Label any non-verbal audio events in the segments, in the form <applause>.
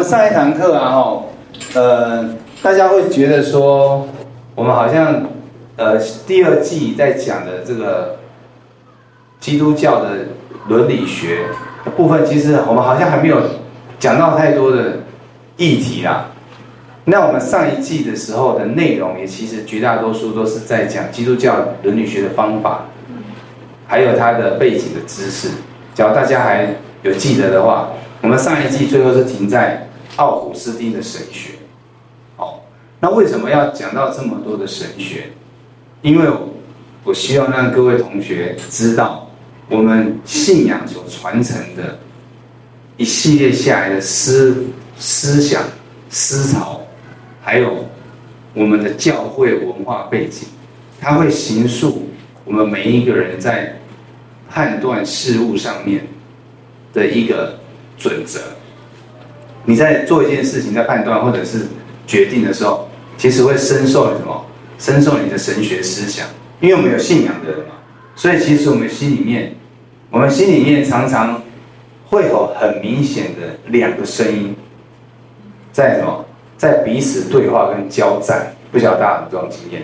们上一堂课啊，哈，呃，大家会觉得说，我们好像，呃，第二季在讲的这个基督教的伦理学部分，其实我们好像还没有讲到太多的议题啦。那我们上一季的时候的内容，也其实绝大多数都是在讲基督教伦理学的方法，还有它的背景的知识。只要大家还有记得的话，我们上一季最后是停在奥古斯丁的神学。好，那为什么要讲到这么多的神学？因为我希望让各位同学知道，我们信仰所传承的一系列下来的思思想思潮。还有我们的教会文化背景，它会形塑我们每一个人在判断事物上面的一个准则。你在做一件事情，在判断或者是决定的时候，其实会深受你什么？深受你的神学思想，因为我们有信仰的人嘛，所以其实我们心里面，我们心里面常常会有很明显的两个声音，在什么？在彼此对话跟交战，不晓得大家有这种经验。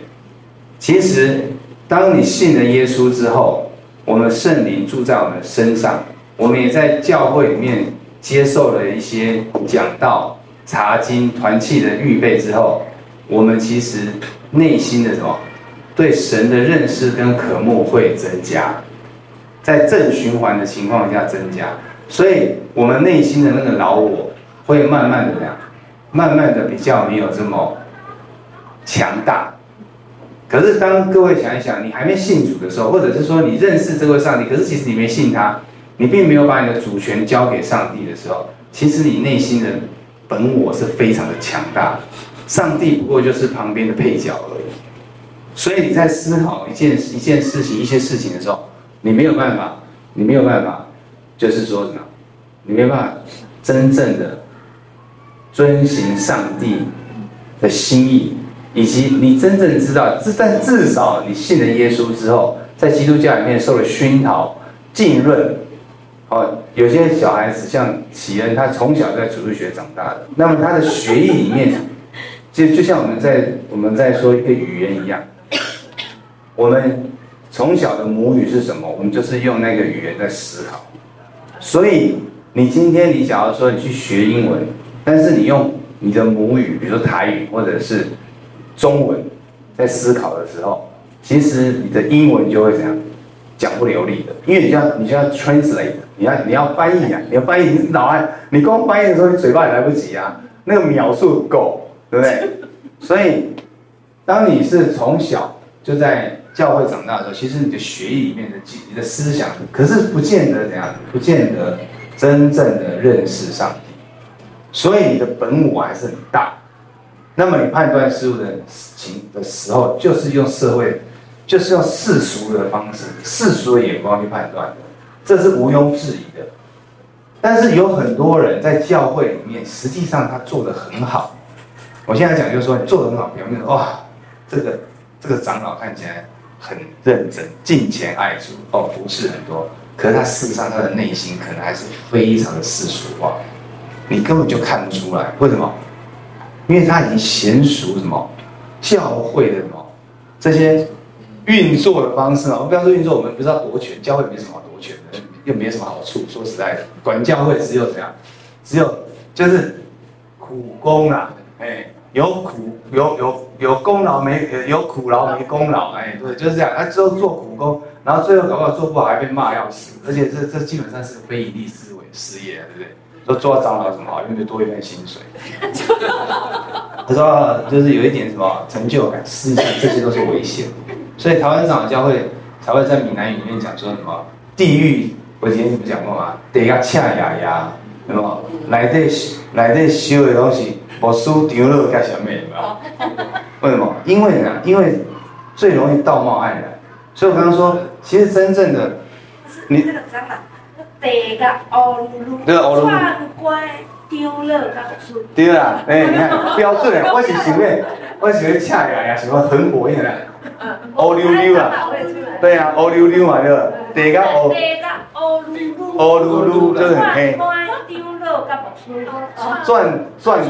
其实，当你信了耶稣之后，我们圣灵住在我们身上，我们也在教会里面接受了一些讲道、查经、团契的预备之后，我们其实内心的什么，对神的认识跟渴慕会增加，在正循环的情况下增加，所以我们内心的那个老我会慢慢的这样。慢慢的比较没有这么强大，可是当各位想一想，你还没信主的时候，或者是说你认识这位上帝，可是其实你没信他，你并没有把你的主权交给上帝的时候，其实你内心的本我是非常的强大，上帝不过就是旁边的配角而已。所以你在思考一件一件事情、一些事情的时候，你没有办法，你没有办法，就是说什么，你没有办法真正的。遵行上帝的心意，以及你真正知道，至但至少你信了耶稣之后，在基督教里面受了熏陶、浸润。哦，有些小孩子像启恩，他从小在主日学长大的，那么他的学艺里面，就就像我们在我们在说一个语言一样，我们从小的母语是什么？我们就是用那个语言在思考。所以你今天你假如说你去学英文。但是你用你的母语，比如说台语或者是中文，在思考的时候，其实你的英文就会怎样讲不流利的，因为你要你就要 translate，你要你要翻译啊，你要翻译，你脑海你光翻译的时候，你嘴巴也来不及啊，那个秒数不够，对不对？<laughs> 所以，当你是从小就在教会长大的时候，其实你的血液里面的你的思想，可是不见得怎样，不见得真正的认识上帝。所以你的本我还是很大，那么你判断事物的情的时候，就是用社会，就是用世俗的方式、世俗的眼光去判断的，这是毋庸置疑的。但是有很多人在教会里面，实际上他做得很好。我现在讲就是说，你做得很好，表面哇，这个这个长老看起来很认真、敬虔爱主，哦，服侍很多，可是他事实上他的内心可能还是非常的世俗化。你根本就看不出来，为什么？因为他已经娴熟什么教会的什么这些运作的方式啊。我们不要说运作，我们不知道夺权，教会没什么好夺权的，又没什么好处。说实在的，管教会只有怎样，只有就是苦功啊，哎，有苦有有有功劳没有苦劳没功劳，哎，对，就是这样。他之后做苦工，然后最后搞不好做不好还被骂要死，而且这这基本上是非盈利思维事业，对不对？说做到长老有什么好？因为多一份薪水。<laughs> 他说就是有一点什么成就感，实际上这些都是危险。所以台湾长老教会才会在闽南语里面讲说什么地狱。我今天怎么讲过嘛？得要恰牙牙，什么来这来这修的东西，我输丢了干什么？为什么？因为呢，因为最容易道貌岸然。所以我刚刚说，其实真正的你。地个乌噜噜，串乖丢了个书。对啦，哎，你看 <laughs> 标准的，我是想要，我是想要恰牙呀，什么很火一点的，乌溜溜啊，对啊，乌溜溜嘛，对吧？地个乌，乌溜溜，就是很黑。串乖丢了个钻钻，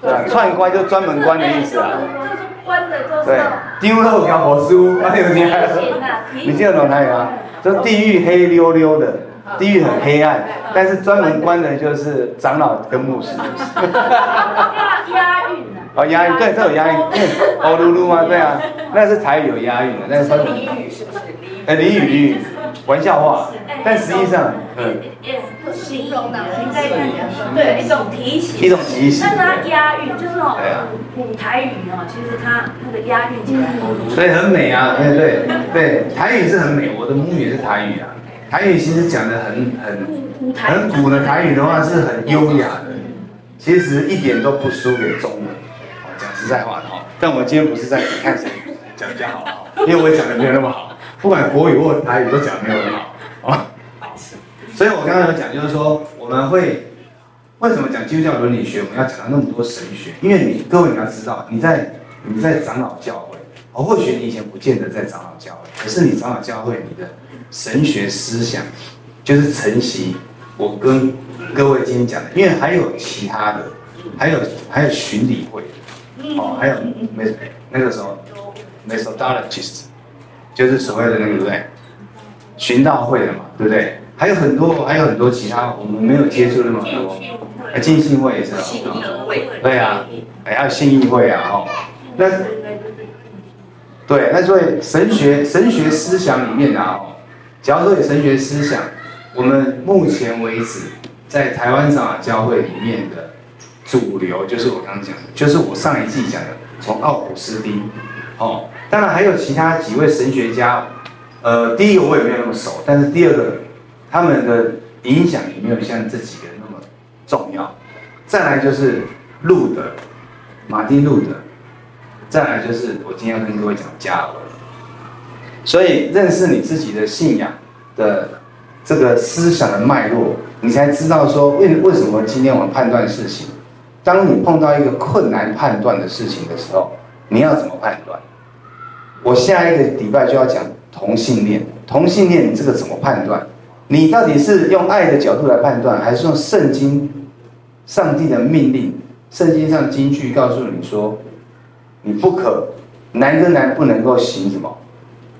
对，串关就专门关的意思啊。就是关的，就是对，丢肉搞魔术，那有厉害。你听得懂台语吗？就地狱黑溜溜的，地狱很黑暗，但是专门关的就是长老跟牧师。押押韵的。哦，押韵，对，这有押韵。哦，<laughs> 噜噜吗？<laughs> 对啊，那是台语有押韵的，那是俚语是不是？哎，俚语俚语，玩笑话，但实际上，嗯。形容的，对，一种提醒，一种提醒。但是它押韵，就是哦，古台语哦，其实它那个押韵起来，所以很美啊，对对对，台语是很美，我的母语也是台语啊。台语其实讲的很很很古的台语的话是很优雅的，其实一点都不输给中文。讲实在话的哈，但我们今天不是在看谁。讲比较好，因为我讲的没有那么好，不管国语或台语都讲的没有那么好。啊。所以我刚刚有讲，就是说我们会为什么讲基督教伦理学？我们要讲到那么多神学，因为你各位你要知道，你在你在长老教会，哦，或许你以前不见得在长老教会，可是你长老教会你的神学思想就是承袭我跟各位今天讲的，因为还有其他的，还有还有巡礼会，哦，还有没那个时候 Methodologists 就是所谓的那个对不对？寻道会的嘛，对不对？还有很多，还有很多其他我们没有接触那么多，哎，浸信会也是，对啊，还有信义会啊，哦，那，对，那所以神学神学思想里面啊，假如说有神学思想，我们目前为止在台湾长老教会里面的主流，就是我刚刚讲的，就是我上一季讲的，从奥古斯丁，哦，当然还有其他几位神学家，呃，第一个我也没有那么熟，但是第二个。他们的影响也没有像这几个那么重要。再来就是路德，马丁路德。再来就是我今天要跟各位讲加尔文。所以认识你自己的信仰的这个思想的脉络，你才知道说为为什么今天我们判断事情。当你碰到一个困难判断的事情的时候，你要怎么判断？我下一个礼拜就要讲同性恋，同性恋这个怎么判断？你到底是用爱的角度来判断，还是用圣经、上帝的命令？圣经上金句告诉你说，你不可男跟男不能够行什么？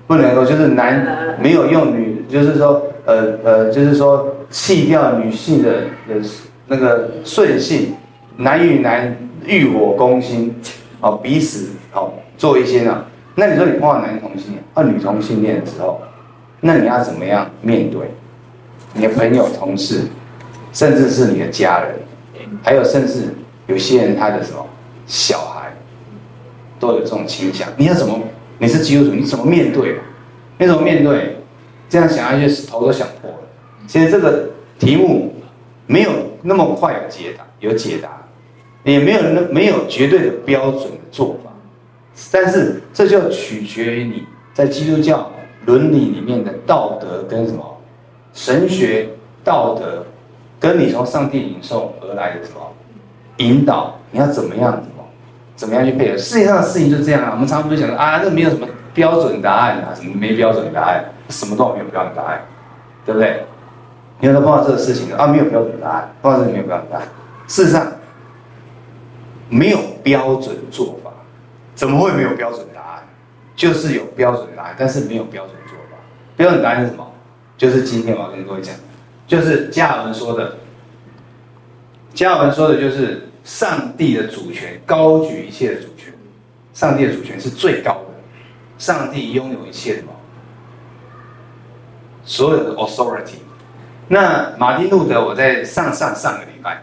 不能够就是男没有用女，就是说呃呃，就是说弃掉女性的的那个顺性，男与男欲火攻心，哦，彼此哦做一些呢？那你说你碰到男同性恋或女同性恋的时候，那你要怎么样面对？你的朋友、同事，甚至是你的家人，还有甚至有些人他的什么小孩，都有这种倾向。你要怎么？你是基督徒，你怎么面对？你怎么面对？这样想下去，头都想破了。其实这个题目没有那么快有解答，有解答，也没有那没有绝对的标准的做法。但是这就取决于你在基督教伦理里面的道德跟什么。神学道德，跟你从上帝领受而来的什么引导，你要怎么样怎么怎么样去配合？世界上的事情就这样啊。我们常常会讲说啊，这没有什么标准答案啊，什么没标准答案，什么都没有标准答案，对不对？你有碰到这个事情啊，没有标准答案，碰到这个没有标准答案。事实上，没有标准做法，怎么会没有标准答案？就是有标准答案，但是没有标准做法。标准答案是什么？就是今天我要跟各位讲，就是加尔文说的。加尔文说的就是上帝的主权高举一切的主权，上帝的主权是最高的，上帝拥有一切的所有的 authority。那马丁路德，我在上上上个礼拜，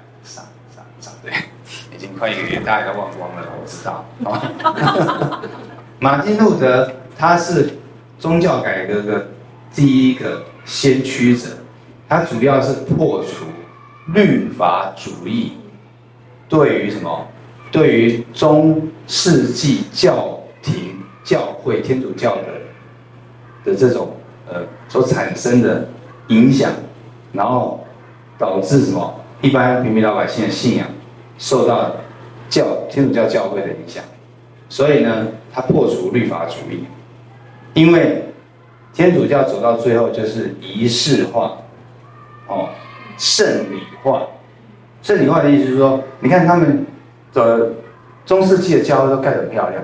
已经快一个月，大家都忘光了，我知道。<laughs> 马丁路德他是宗教改革的第一个。先驱者，他主要是破除律法主义对于什么？对于中世纪教廷、教会、天主教的的这种呃所产生的影响，然后导致什么？一般平民老百姓的信仰受到教天主教教会的影响，所以呢，他破除律法主义，因为。天主教走到最后就是仪式化，哦，圣礼化，圣礼化的意思是说，你看他们的中世纪的教会都盖得很漂亮。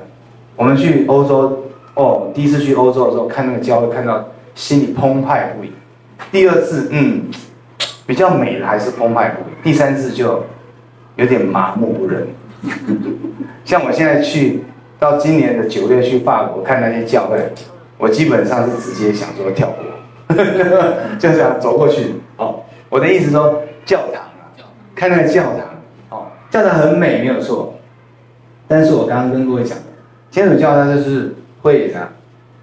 我们去欧洲，哦，第一次去欧洲的时候看那个教会，看到心里澎湃不已。第二次，嗯，比较美的还是澎湃不已。第三次就有点麻木不仁。<laughs> 像我现在去到今年的九月去法国看那些教会，我基本上是直接想说跳过，<laughs> 就这样走过去。哦，我的意思说教堂啊，看那个教堂，哦，教堂很美没有错，但是我刚刚跟各位讲的，天主教它就是会怎样，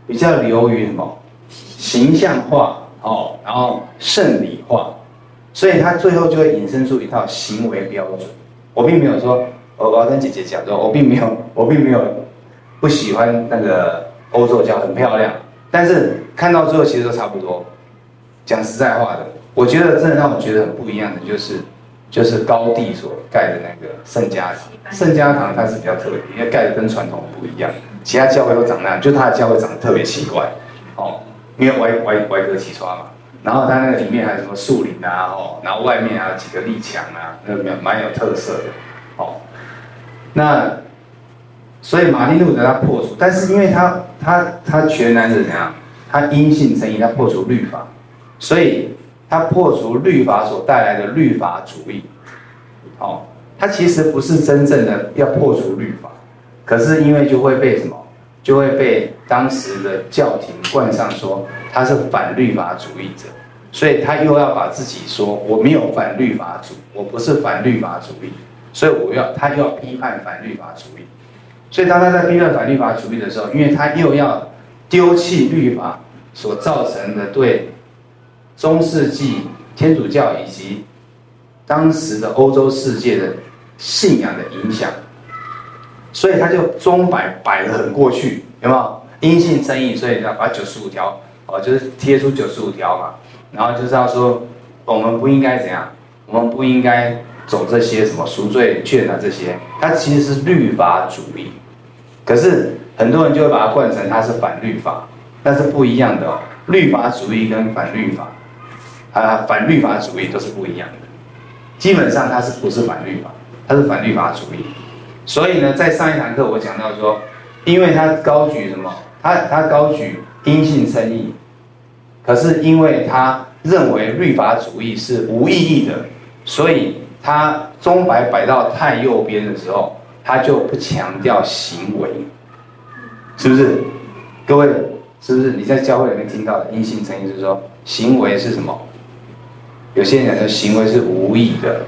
比较流于什么形象化哦，然后圣礼化，所以它最后就会引申出一套行为标准。我并没有说。我我要跟姐姐讲说，我并没有，<laughs> 我并没有不喜欢那个欧洲教很漂亮，但是看到最后其实都差不多。讲实在话的，我觉得真的让我觉得很不一样的就是，就是高地所盖的那个圣家堂。圣家堂它是比较特别，因为盖的跟传统不一样，其他教会都长那样，就它的教会长得特别奇怪，哦，因为歪歪歪哥起窗嘛，然后它那个里面还有什么树林啊，哦，然后外面还有几个立墙啊，那个蛮蛮有特色的，哦。那，所以马丁路德他破除，但是因为他他他全然是怎样？他因信称义，他破除律法，所以他破除律法所带来的律法主义。哦，他其实不是真正的要破除律法，可是因为就会被什么？就会被当时的教廷冠上说他是反律法主义者，所以他又要把自己说我没有反律法主，我不是反律法主义。所以我要他又要批判反律法主义，所以当他在批判反律法主义的时候，因为他又要丢弃律法所造成的对中世纪天主教以及当时的欧洲世界的信仰的影响，所以他就钟摆摆得很过去，有没有？因信称义，所以要把九十五条哦，就是贴出九十五条嘛，然后就是要说我们不应该怎样，我们不应该。走这些什么赎罪券啊，这些，它其实是律法主义，可是很多人就会把它惯成它是反律法，但是不一样的哦。律法主义跟反律法，啊，反律法主义都是不一样的。基本上它是不是反律法，它是反律法主义。所以呢，在上一堂课我讲到说，因为他高举什么，他他高举因信称义，可是因为他认为律法主义是无意义的，所以。他钟摆摆到太右边的时候，他就不强调行为，是不是？各位，是不是你在教会里面听到的因信称义，就是说行为是什么？有些人的行为是无益的，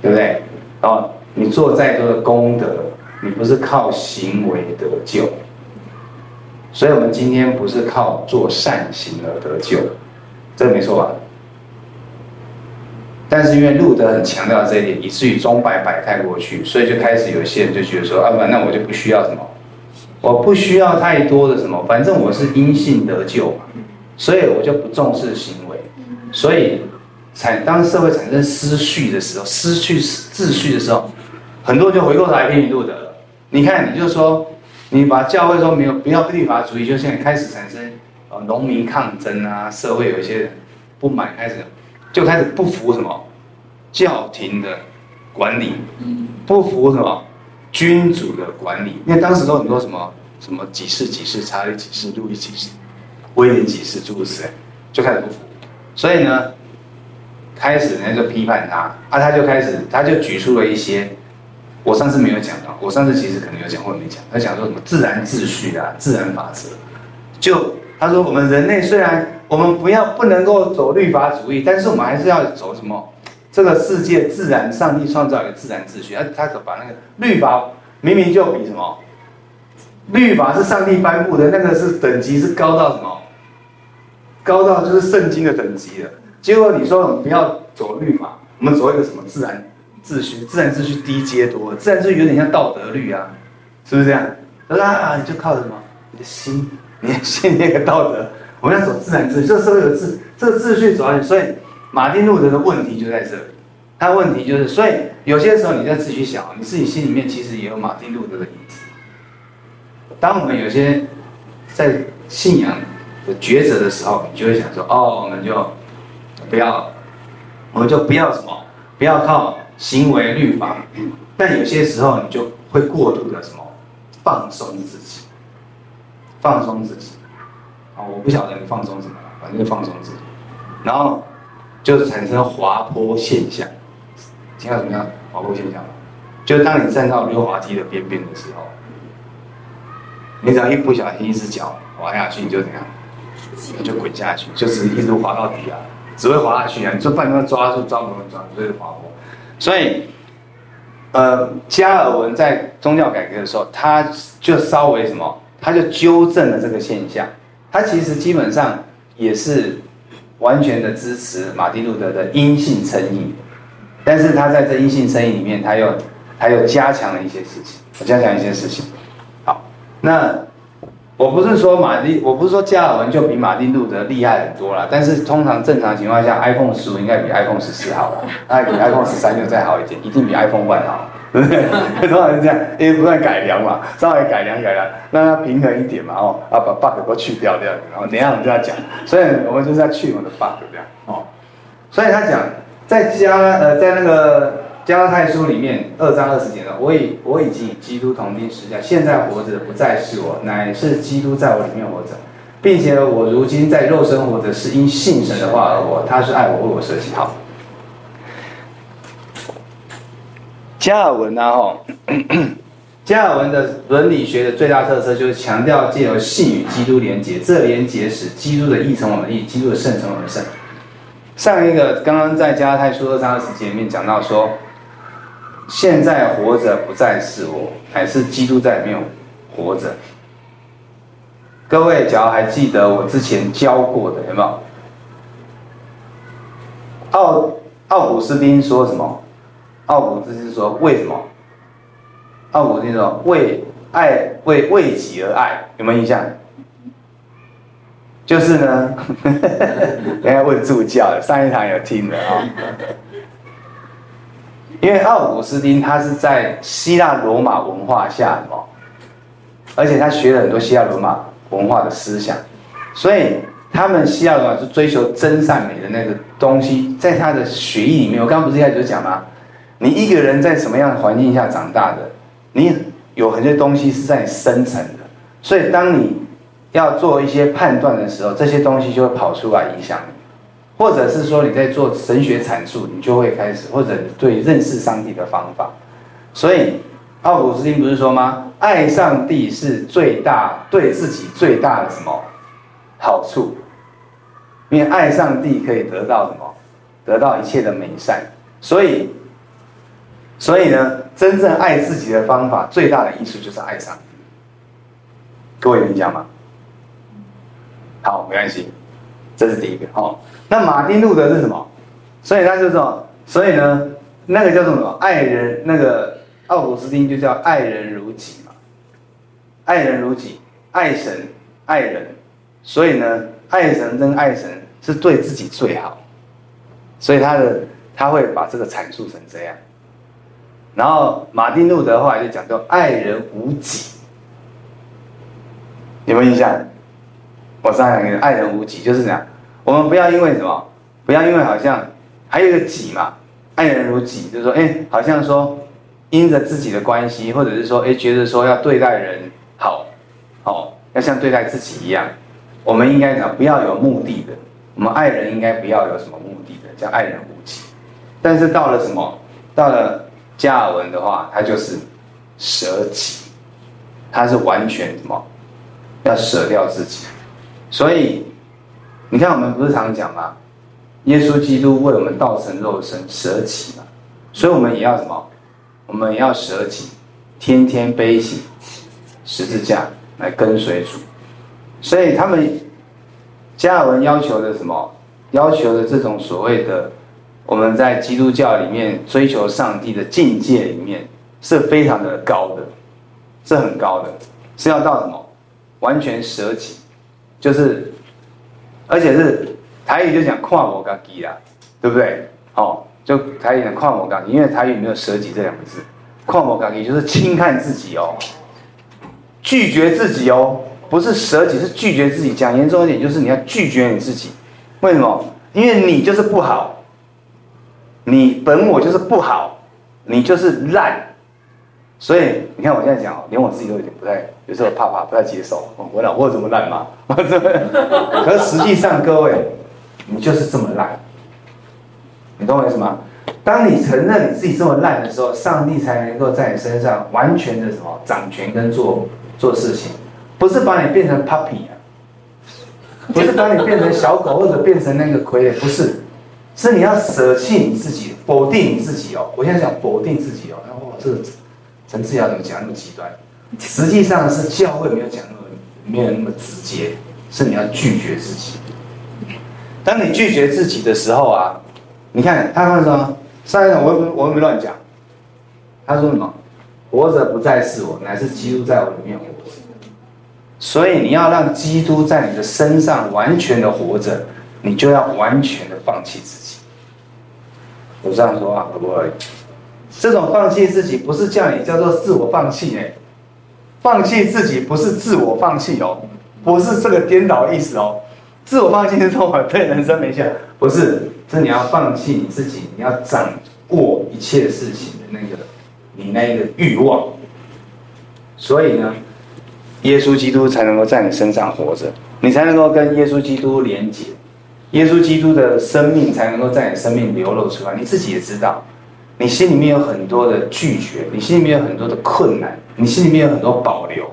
对不对？哦，你做再多的功德，你不是靠行为得救，所以我们今天不是靠做善行而得救，这个没错吧？但是因为路德很强调这一点，以至于钟摆摆太过去，所以就开始有些人就觉得说啊，不，那我就不需要什么，我不需要太多的什么，反正我是因信得救嘛，所以我就不重视行为。所以产当社会产生失序的时候，失去秩序的时候，很多人就回过头来批评路德了。你看，你就说你把教会说没有不要立法主义，就现在开始产生呃农民抗争啊，社会有一些人不满，开始。就开始不服什么教廷的管理，不服什么君主的管理。因为当时都很多什么什么几世几世查理几世路易几世威廉几世诸如此类，就开始不服。所以呢，开始人家就批判他，啊，他就开始他就举出了一些我上次没有讲到，我上次其实可能有讲或没讲。他讲说什么自然秩序啊，自然法则，就他说我们人类虽然。我们不要不能够走律法主义，但是我们还是要走什么？这个世界自然，上帝创造一个自然秩序，他他把那个律法明明就比什么？律法是上帝颁布的，那个是等级是高到什么？高到就是圣经的等级了。结果你说我们不要走律法，我们走一个什么自然秩序？自然秩序低阶多，自然秩序有点像道德律啊，是不是这样？他说啊，你就靠什么？你的心，你的心那个道德。我们要走自然秩序，这个社会有秩，这个秩序走下去，所以马丁路德的问题就在这里。他问题就是，所以有些时候你在自己想，你自己心里面其实也有马丁路德的影子。当我们有些在信仰的抉择的时候，你就会想说：哦，我们就不要，我们就不要什么，不要靠行为律法，但有些时候你就会过度的什么放松自己，放松自己。啊，我不晓得你放松什么，反正就放松自己，然后就产生滑坡现象。听到什么样滑坡现象？就当你站到溜滑梯的边边的时候，你只要一不小心一只脚滑下去，你就怎样？你就滚下去，就是一直滑到底啊，只会滑下去啊！你说半路抓住抓不能抓，就是滑坡。所以，呃，加尔文在宗教改革的时候，他就稍微什么，他就纠正了这个现象。他其实基本上也是完全的支持马丁路德的阴性成瘾，但是他在这因信称义里面，他又他又加强了一些事情，加强一些事情。好，那我不是说马丁，我不是说加尔文就比马丁路德厉害很多啦，但是通常正常情况下，iPhone 十五应该比 iPhone 十四好了，<laughs> 那比 iPhone 十三就再好一点，一定比 iPhone One 好。对不对？<laughs> 通常是这样，因为不断改良嘛，稍微改良改良，让它平衡一点嘛，哦，啊把 bug 都去掉掉，然后等一下我们就要讲，所以我们就是要去我们的 bug 这样，哦，所以他讲在加呃在那个加拉太书里面二章二十节呢，我已我已经与基督同钉十架，现在活着的不再是我，乃是基督在我里面活着，并且我如今在肉身活着，是因信神的话而活，他是爱我为我舍己好。加尔文啊，哦，<coughs> 加尔文的伦理学的最大特色就是强调借由信与基督连结，这连结使基督的义成我们义，基督的圣成我们圣。上一个刚刚在加拉太书二章二十节里面讲到说，现在活着不再是我，乃是基督在里面活着。各位，假如还记得我之前教过的，有没有？奥奥古斯丁说什么？奥古斯丁说：“为什么？”奥古斯丁说：“为爱，为为己而爱。”有没有印象？就是呢，<laughs> 人家问助教，上一堂有听的啊。因为奥古斯丁他是在希腊罗马文化下的，而且他学了很多希腊罗马文化的思想，所以他们希腊罗马是追求真善美的那个东西，在他的学艺里面。我刚刚不是一开始就讲吗？你一个人在什么样的环境下长大的？你有很多东西是在你生成的，所以当你要做一些判断的时候，这些东西就会跑出来影响你，或者是说你在做神学阐述，你就会开始，或者对认识上帝的方法。所以奥古斯丁不是说吗？爱上帝是最大对自己最大的什么好处？因为爱上帝可以得到什么？得到一切的美善，所以。所以呢，真正爱自己的方法，最大的艺术就是爱上帝。各位有印象吗？好，没关系，这是第一个。好，那马丁路德是什么？所以他就说，所以呢，那个叫做什么？爱人，那个奥古斯丁就叫爱人如己嘛。爱人如己，爱神，爱人。所以呢，爱神跟爱神是对自己最好。所以他的他会把这个阐述成这样。然后马丁路德后来就讲说，爱人无己，有没有印象？我上来讲爱人无己就是这样。我们不要因为什么，不要因为好像还有一个己嘛，爱人如己，就是说，哎，好像说因着自己的关系，或者是说，哎，觉得说要对待人好，哦，要像对待自己一样。我们应该讲不要有目的的，我们爱人应该不要有什么目的的，叫爱人无己。但是到了什么？到了。加尔文的话，他就是舍己，他是完全什么，要舍掉自己。所以你看，我们不是常讲吗？耶稣基督为我们道成肉身，舍己嘛。所以我们也要什么？我们也要舍己，天天背起十字架来跟随主。所以他们加尔文要求的什么？要求的这种所谓的。我们在基督教里面追求上帝的境界里面是非常的高的，是很高的，是要到什么？完全舍己，就是，而且是台语就讲看无家己啦，对不对？哦，就台语讲看无家己，因为台语没有舍己这两个字，看无家己就是轻看自己哦，拒绝自己哦，不是舍己，是拒绝自己。讲严重一点，就是你要拒绝你自己。为什么？因为你就是不好。你本我就是不好，你就是烂。所以你看我现在讲，连我自己都有点不太，有时候怕怕，不太接受。我老我怎么烂嘛？<laughs> 可是实际上各位，你就是这么烂。你懂我意思吗？当你承认你自己这么烂的时候，上帝才能够在你身上完全的什么掌权跟做做事情，不是把你变成 puppy 啊，不是把你变成小狗或者变成那个傀儡，不是，是你要舍弃你自己，否定你自己哦。我现在讲否定自己哦，然后这个。陈志尧怎么讲那么极端？实际上是教会没有讲那么没有那么直接，是你要拒绝自己。当你拒绝自己的时候啊，你看他说？上一场我我没乱讲。他说什么？活着不再是我，乃是基督在我里面活着。所以你要让基督在你的身上完全的活着，你就要完全的放弃自己。我这样说话可不可以？这种放弃自己不是叫你叫做自我放弃哎，放弃自己不是自我放弃哦，不是这个颠倒意思哦。自我放弃是说我对人生没想，不是，是你要放弃你自己，你要掌握一切事情的那个你那个欲望。所以呢，耶稣基督才能够在你身上活着，你才能够跟耶稣基督连接，耶稣基督的生命才能够在你生命流露出来。你自己也知道。你心里面有很多的拒绝，你心里面有很多的困难，你心里面有很多保留，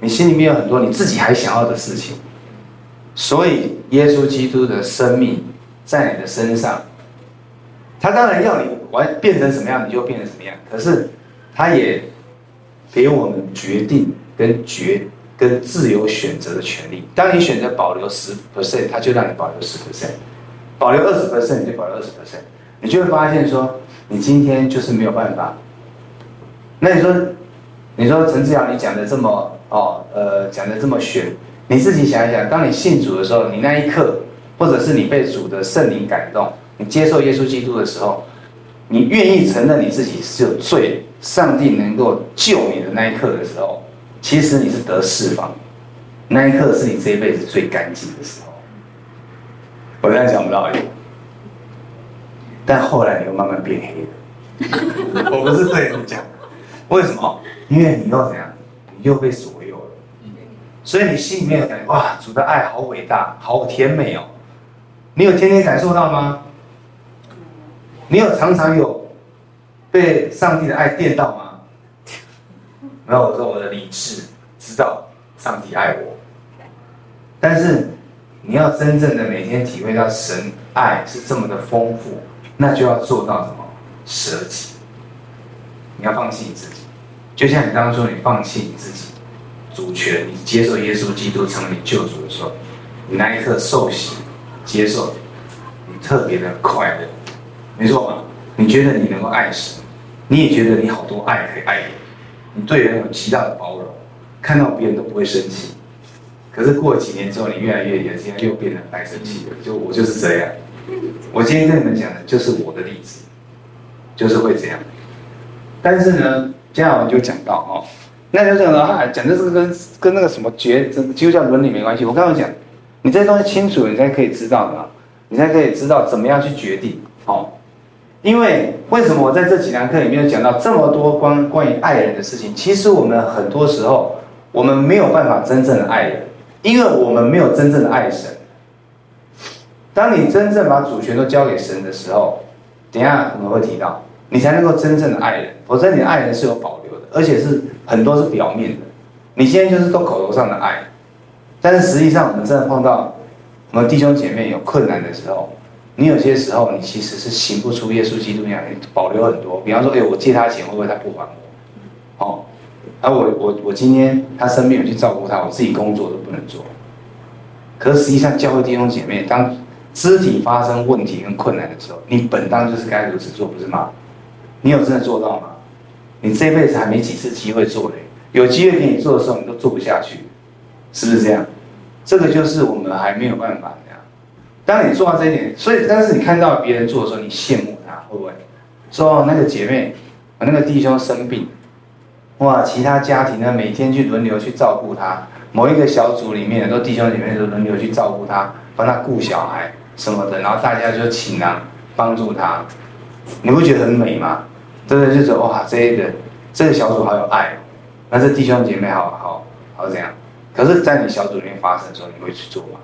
你心里面有很多你自己还想要的事情。所以，耶稣基督的生命在你的身上，他当然要你完变成什么样，你就变成什么样。可是，他也给我们决定跟决跟自由选择的权利。当你选择保留十 percent，他就让你保留十 percent；保留二十 percent，你就保留二十 percent。你就会发现说。你今天就是没有办法。那你说，你说陈志阳，你讲的这么哦，呃，讲的这么玄，你自己想一想，当你信主的时候，你那一刻，或者是你被主的圣灵感动，你接受耶稣基督的时候，你愿意承认你自己是有罪，上帝能够救你的那一刻的时候，其实你是得释放，那一刻是你这一辈子最干净的时候。我这样讲不到。但后来你又慢慢变黑了，<laughs> 我不是对你讲，为什么？因为你又怎样？你又被左右了，所以你心里面感觉哇，主的爱好伟大，好甜美哦。你有天天感受到吗？你有常常有被上帝的爱电到吗？没有，我说我的理智知道上帝爱我，但是你要真正的每天体会到神爱是这么的丰富。那就要做到什么？舍己，你要放弃你自己，就像你当初你放弃你自己主权，你接受耶稣基督成为你救主的时候，你那一刻受洗接受，你特别的快乐，没错吧？你觉得你能够爱神，你也觉得你好多爱可以爱人，你对人有极大的包容，看到别人都不会生气。可是过几年之后，你越来越严，现在又变得爱生气了。就我就是这样。我今天跟你们讲的就是我的例子，就是会这样。但是呢，接下来我就讲到哦，那就这样的话，讲的这个跟跟那个什么决，这基督教伦理没关系。我刚刚讲，你这些东西清楚，你才可以知道的，你才可以知道怎么样去决定哦。因为为什么我在这几堂课里面讲到这么多关关于爱人的事情？其实我们很多时候我们没有办法真正的爱人，因为我们没有真正的爱神。当你真正把主权都交给神的时候，等下我们会提到，你才能够真正的爱人。否则你爱人是有保留的，而且是很多是表面的。你现在就是都口头上的爱，但是实际上我们真的碰到我们弟兄姐妹有困难的时候，你有些时候你其实是行不出耶稣基督那样，你保留很多。比方说，哎，我借他钱会不会他不还我？哦，而我我我今天他生病，我去照顾他，我自己工作都不能做。可是实际上教会弟兄姐妹当。肢体发生问题跟困难的时候，你本当就是该如此做，不是吗？你有真的做到吗？你这辈子还没几次机会做嘞，有机会给你做的时候，你都做不下去，是不是这样？这个就是我们还没有办法这样。当你做到这一点，所以但是你看到别人做的时候，你羡慕他，会不会？说那个姐妹，那个弟兄生病，哇，其他家庭呢每天去轮流去照顾他，某一个小组里面都弟兄姐妹都轮流去照顾他，帮他顾小孩。什么的，然后大家就倾囊帮助他，你会觉得很美吗？真的就是哇，这一个这个小组好有爱，那这弟兄姐妹好好好怎样？可是，在你小组里面发生的时候，你会去做吗？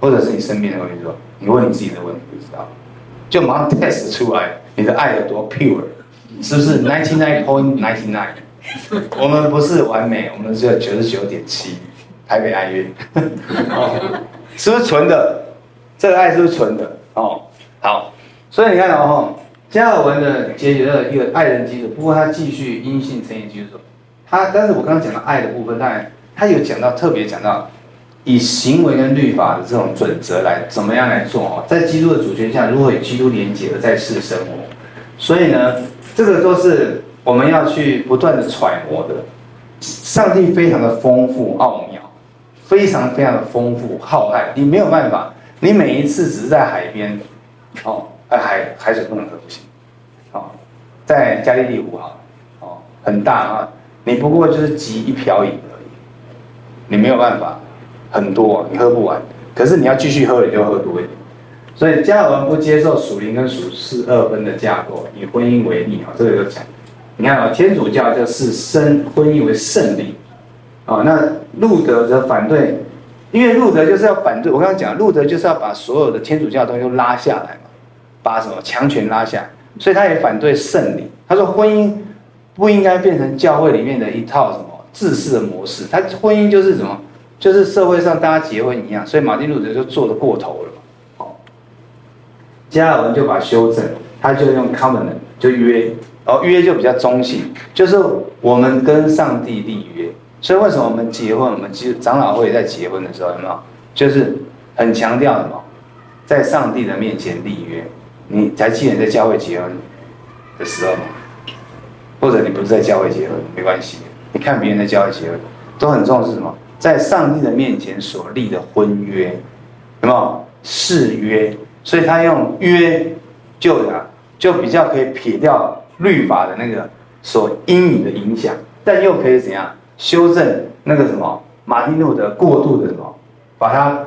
或者是你身边的会去做？你问你自己的问题，不知道，就马上 test 出来你的爱有多 pure，是不是 ninety nine point ninety nine？<laughs> 我们不是完美，我们只有九十九点七，台北爱乐，<laughs> 是不是纯的？这个爱是不是纯的？哦，好，所以你看哦，加尔文的解决了一个爱人基础，不过他继续因信称义，就是说，他，但是我刚刚讲到爱的部分，当然他有讲到特别讲到以行为跟律法的这种准则来怎么样来做哦，在基督的主权下如何与基督连结而在世生活，所以呢，这个都是。我们要去不断的揣摩的，上帝非常的丰富奥妙，非常非常的丰富浩瀚，你没有办法，你每一次只是在海边，哦，海海水不能喝不行，哦，在加利利湖哈，哦，很大啊，你不过就是挤一瓢饮而已，你没有办法，很多你喝不完，可是你要继续喝，你就喝多一点，所以加尔文不接受属灵跟属世二分的架构，以婚姻为例啊，这个就讲。你看啊，天主教就是生婚姻为圣礼，啊，那路德则反对，因为路德就是要反对。我刚刚讲，路德就是要把所有的天主教的东西都拉下来嘛，把什么强权拉下，所以他也反对圣礼。他说婚姻不应该变成教会里面的一套什么制式的模式，他婚姻就是什么，就是社会上大家结婚一样。所以马丁路德就做的过头了嘛，好，加尔文就把修正，他就用 covenant 就约。哦，约就比较中性，就是我们跟上帝立约。所以为什么我们结婚，我们其实长老会在结婚的时候有没有？就是很强调什么，在上帝的面前立约。你才记得在教会结婚的时候？或者你不是在教会结婚，没关系。你看别人在教会结婚，都很重视什么？在上帝的面前所立的婚约，有没有？誓约。所以他用约就啊，就比较可以撇掉。律法的那个所阴影的影响，但又可以怎样修正那个什么马丁路德过度的什么，把它，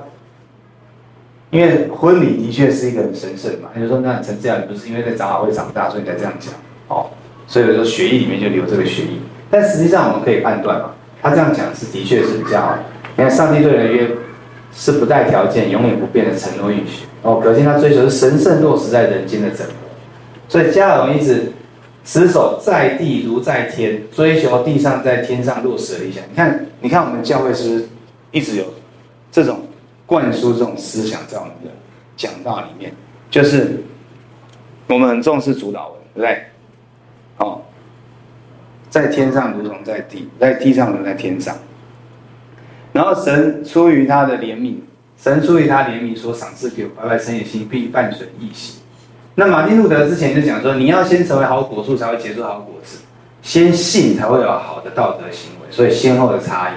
因为婚礼的确是一个很神圣嘛，他就说那成这样，你不是因为在长老会长大，所以你才这样讲哦，所以说血液里面就留这个血液，但实际上我们可以判断嘛，他这样讲是的确是比较好，你看上帝对人约是不带条件、永远不变的承诺应许。哦，可见他追求是神圣落实在人间的整合，所以加尔文一直。持守在地如在天，追求地上在天上落实的理想。你看，你看，我们教会是不是一直有这种灌输这种思想在我们的讲道里面？就是我们很重视主祷文，对不对？哦，在天上如同在地，在地上如同在天上。然后神出于他的怜悯，神出于他怜悯所赏赐给我白白称义心，并伴随义行。那马丁路德之前就讲说，你要先成为好果树，才会结出好果子；先信才会有好的道德行为，所以先后的差异。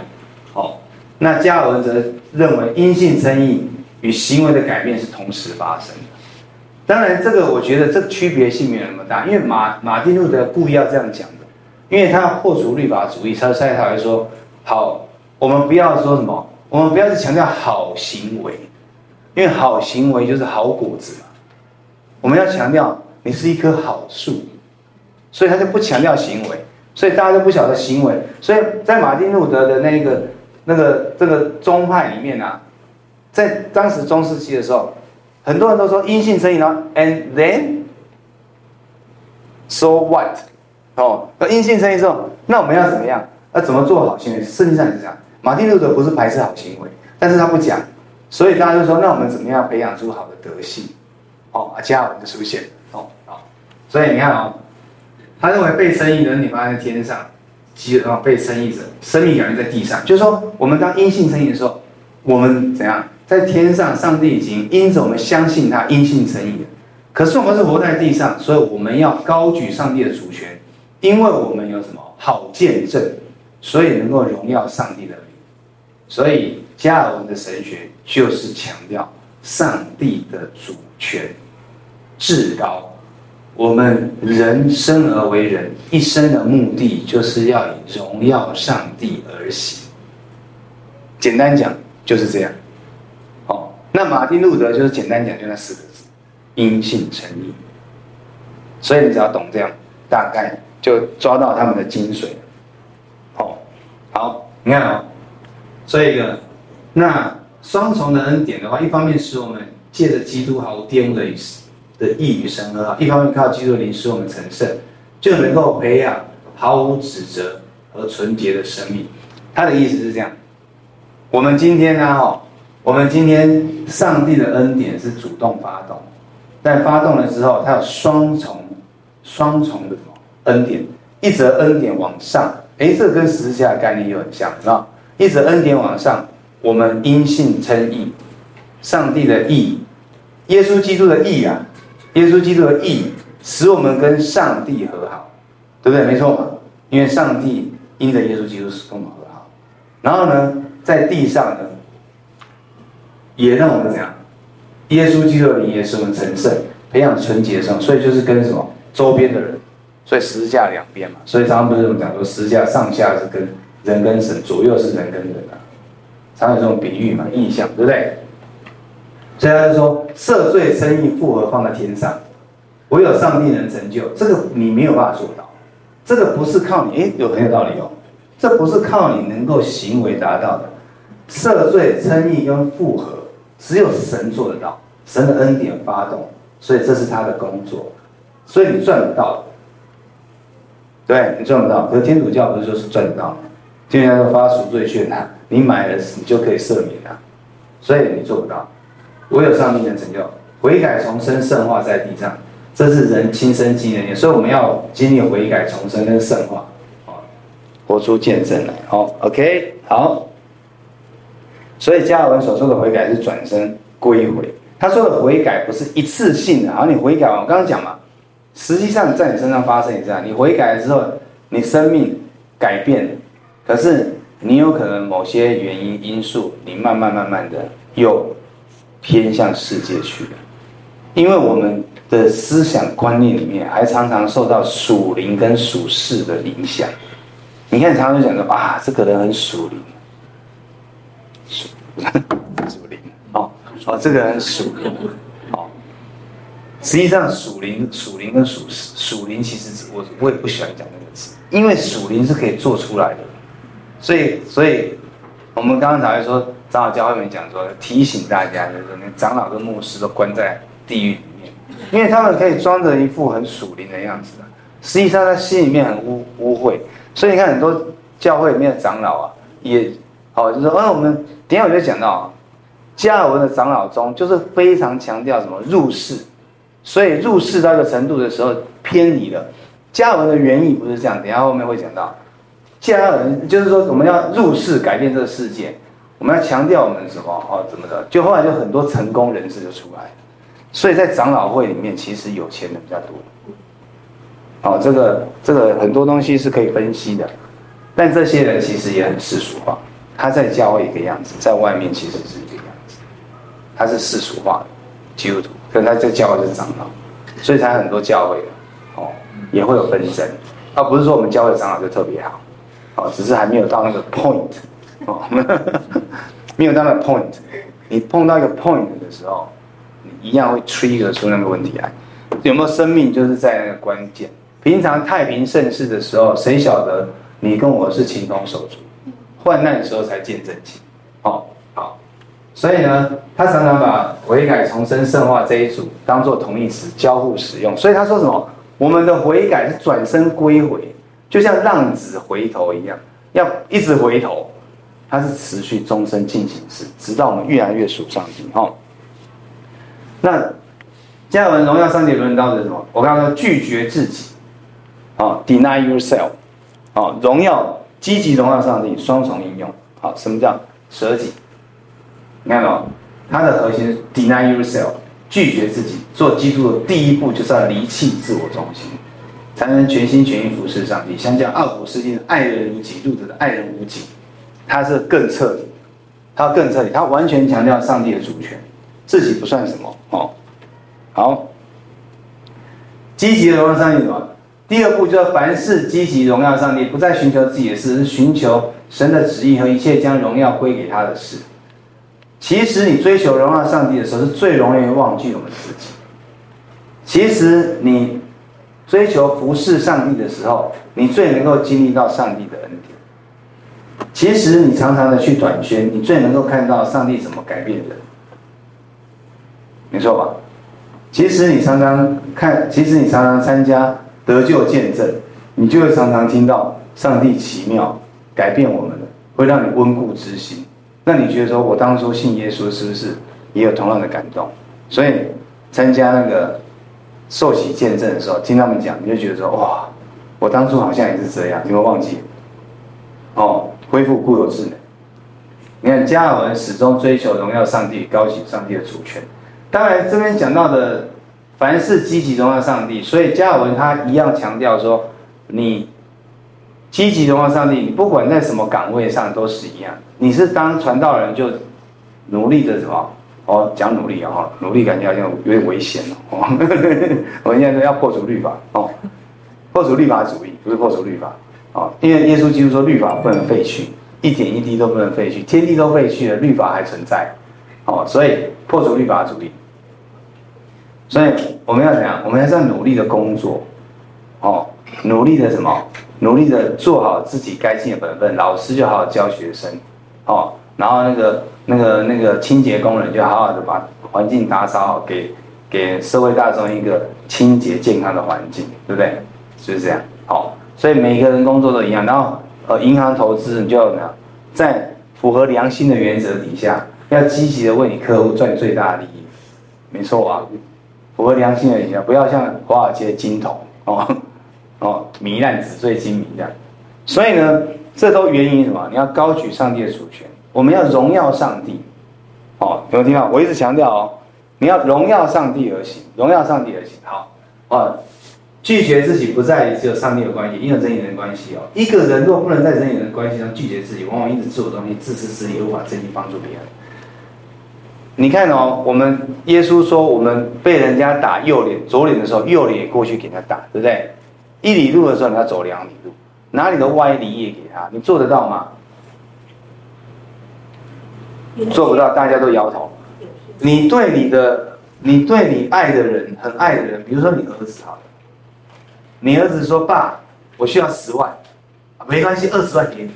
哦，那加尔文则认为因信称义与行为的改变是同时发生的。当然，这个我觉得这个区别性没有那么大，因为马马丁路德故意要这样讲的，因为他要破除律法主义，他才会说好，我们不要说什么，我们不要去强调好行为，因为好行为就是好果子嘛。我们要强调你是一棵好树，所以他就不强调行为，所以大家都不晓得行为。所以在马丁路德的那个、那个、这个宗派里面啊，在当时中世纪的时候，很多人都说阴性生意呢，and then so what？哦，那阴性生意之后，那我们要怎么样？要怎么做好行为？圣经上是这样，马丁路德不是排斥好行为，但是他不讲，所以大家就说，那我们怎么样培养出好的德性？哦，加尔文就出现了哦，好，所以你看哦，他认为被称义的人，你放在天上，其实啊被称义者生命感在地上，就是说我们当阴性称义的时候，我们怎样在天上？上帝已经因着我们相信他阴性称义的，可是我们是活在地上，所以我们要高举上帝的主权，因为我们有什么好见证，所以能够荣耀上帝的名。所以加尔文的神学就是强调上帝的主权至高，我们人生而为人，一生的目的就是要以荣耀上帝而行。简单讲就是这样。好，那马丁路德就是简单讲就那四个字：因信称义。所以你只要懂这样，大概就抓到他们的精髓。好，好，你看哦，所以一个那双重的恩典的话，一方面使我们借着基督毫无玷污的的义与神和好，一方面靠基督的灵使我们成圣，就能够培养毫无指责和纯洁的生命。他的意思是这样，我们今天呢，哦，我们今天上帝的恩典是主动发动，但发动了之后，它有双重、双重的恩典？一则恩典往上，诶，这跟十字架的概念又很像，是吧？一则恩典往上，我们因信称义，上帝的义，耶稣基督的义啊，耶稣基督的义，使我们跟上帝和好，对不对？没错嘛，因为上帝因着耶稣基督使我们和好。然后呢，在地上呢，也让我们怎样？耶稣基督的灵也使我们成圣，培养纯洁的生，所以就是跟什么周边的人，所以十字架两边嘛。所以常常不是这么讲说，十字架上下是跟人跟神，左右是人跟人啊，常有这种比喻嘛，意象，对不对？所以他就说，赦罪、称义、复合放在天上，唯有上帝能成就。这个你没有办法做到，这个不是靠你，诶，有很有道理哦。这不是靠你能够行为达到的，赦罪、称义跟复合，只有神做得到，神的恩典发动，所以这是他的工作，所以你赚不到，对，你赚不到。可是天主教不是就是赚得到吗？天主教说发赎罪券啊，你买了你就可以赦免啊，所以你做不到，唯有上帝能成就，悔改重生圣化在地上，这是人亲身经历，所以我们要经历悔改重生跟圣化。活出见证来，好，OK，好。所以加尔文所说的悔改是转身归回。他说的悔改不是一次性的，好，你悔改，我刚刚讲嘛，实际上在你身上发生也这样，你悔改了之后，你生命改变，可是你有可能某些原因因素，你慢慢慢慢的又偏向世界去了，因为我们的思想观念里面还常常受到属灵跟属世的影响。你看，常常就讲说啊，这个人很属灵，属属灵哦哦，这个人属灵哦。实际上，属灵、属灵跟属属灵，其实我我也不喜欢讲那个词，因为属灵是可以做出来的。所以，所以我们刚刚才说，长老教会里面讲说，提醒大家就是说，连长老跟牧师都关在地狱里面，因为他们可以装着一副很属灵的样子，实际上他心里面很污污秽。所以你看，很多教会里面的长老啊，也，好，就是说，哦，我们等下我就讲到，加尔文的长老中，就是非常强调什么入世，所以入世到一个程度的时候偏离了。加尔文的原意不是这样，等下后面会讲到，加尔文就是说我们要入世改变这个世界，我们要强调我们什么哦，怎么的，就后来就很多成功人士就出来，所以在长老会里面，其实有钱的比较多。哦，这个这个很多东西是可以分析的，但这些人其实也很世俗化。他在教会一个样子，在外面其实是一个样子。他是世俗化的基督徒，可是他在教会是长老，所以才很多教会的哦也会有纷争。而不是说我们教会长老就特别好，只是还没有到那个 point，哦，没有到那个 point。你碰到一个 point 的时候，你一样会 trigger 出那个问题来。有没有生命，就是在那个关键。平常太平盛世的时候，谁晓得你跟我是情同手足？患难的时候才见真情。哦，好，所以呢，他常常把悔改、重生、圣化这一组当做同义词交互使用。所以他说什么？我们的悔改是转身归回，就像浪子回头一样，要一直回头。它是持续终身进行式，直到我们越来越属上帝。哈，那加尔文荣耀上帝论到的是什么？我刚刚说拒绝自己。啊，deny yourself，啊，荣耀积极荣耀上帝，双重应用。好，什么叫舍己？你看到它的核心是 deny yourself，拒绝自己。做基督的第一步就是要离弃自我中心，才能全心全意服侍上帝。相较奥古斯丁的爱人如己，路德的爱人如己，他是更彻底，他更彻底，他完全强调上帝的主权，自己不算什么。哦，好，积极的荣耀上帝什么？第二步就是凡事积极荣耀上帝，不再寻求自己的事，是寻求神的旨意和一切将荣耀归给他的事。其实你追求荣耀上帝的时候，是最容易忘记我们自己。其实你追求服侍上帝的时候，你最能够经历到上帝的恩典。其实你常常的去短宣，你最能够看到上帝怎么改变人，没错吧？其实你常常看，其实你常常参加得救见证，你就会常常听到上帝奇妙改变我们的，会让你温故知新。那你觉得说，我当初信耶稣是不是也有同样的感动？所以参加那个受洗见证的时候，听他们讲，你就觉得说，哇，我当初好像也是这样，你有没有忘记？哦，恢复固有智能。你看加尔文始终追求荣耀上帝，高举上帝的主权。当然，这边讲到的，凡是积极荣耀上帝，所以加尔文他一样强调说，你积极荣耀上帝，你不管在什么岗位上都是一样。你是当传道人就努力的什么？哦，讲努力啊，哈，努力感觉好像有点危险哦。<laughs> 我们现在说要破除律法哦，破除律法主义，不是破除律法哦，因为耶稣基督说律法不能废去，一点一滴都不能废去，天地都废去了，律法还存在哦，所以破除律法主义。所以我们要怎样？我们还是要努力的工作，哦，努力的什么？努力的做好自己该尽的本分。老师就好好教学生，哦，然后那个那个那个清洁工人就好好的把环境打扫好，给给社会大众一个清洁健康的环境，对不对？是不是这样？好，所以每个人工作都一样。然后呃，银行投资你就要怎样？在符合良心的原则底下，要积极的为你客户赚最大的利益，没错啊。符合良心的一下，不要像华尔街金童哦哦，糜烂纸醉金迷这样。所以呢，这都源于什么？你要高举上帝的主权，我们要荣耀上帝。哦，有没有听到？我一直强调哦，你要荣耀上帝而行，荣耀上帝而行。好，哦，拒绝自己不在于只有上帝的关系，因为人与人的关系哦。一个人若不能在人与人的关系上拒绝自己，往往一直做东西，自私自利，无法真心帮助别人。你看哦，我们耶稣说，我们被人家打右脸、左脸的时候，右脸也过去给他打，对不对？一里路的时候，你要走两里路，哪里的歪理也给他，你做得到吗？做不到，大家都摇头。你对你的，你对你爱的人，很爱的人，比如说你儿子好了，你儿子说：“爸，我需要十万，没关系，二十万给你，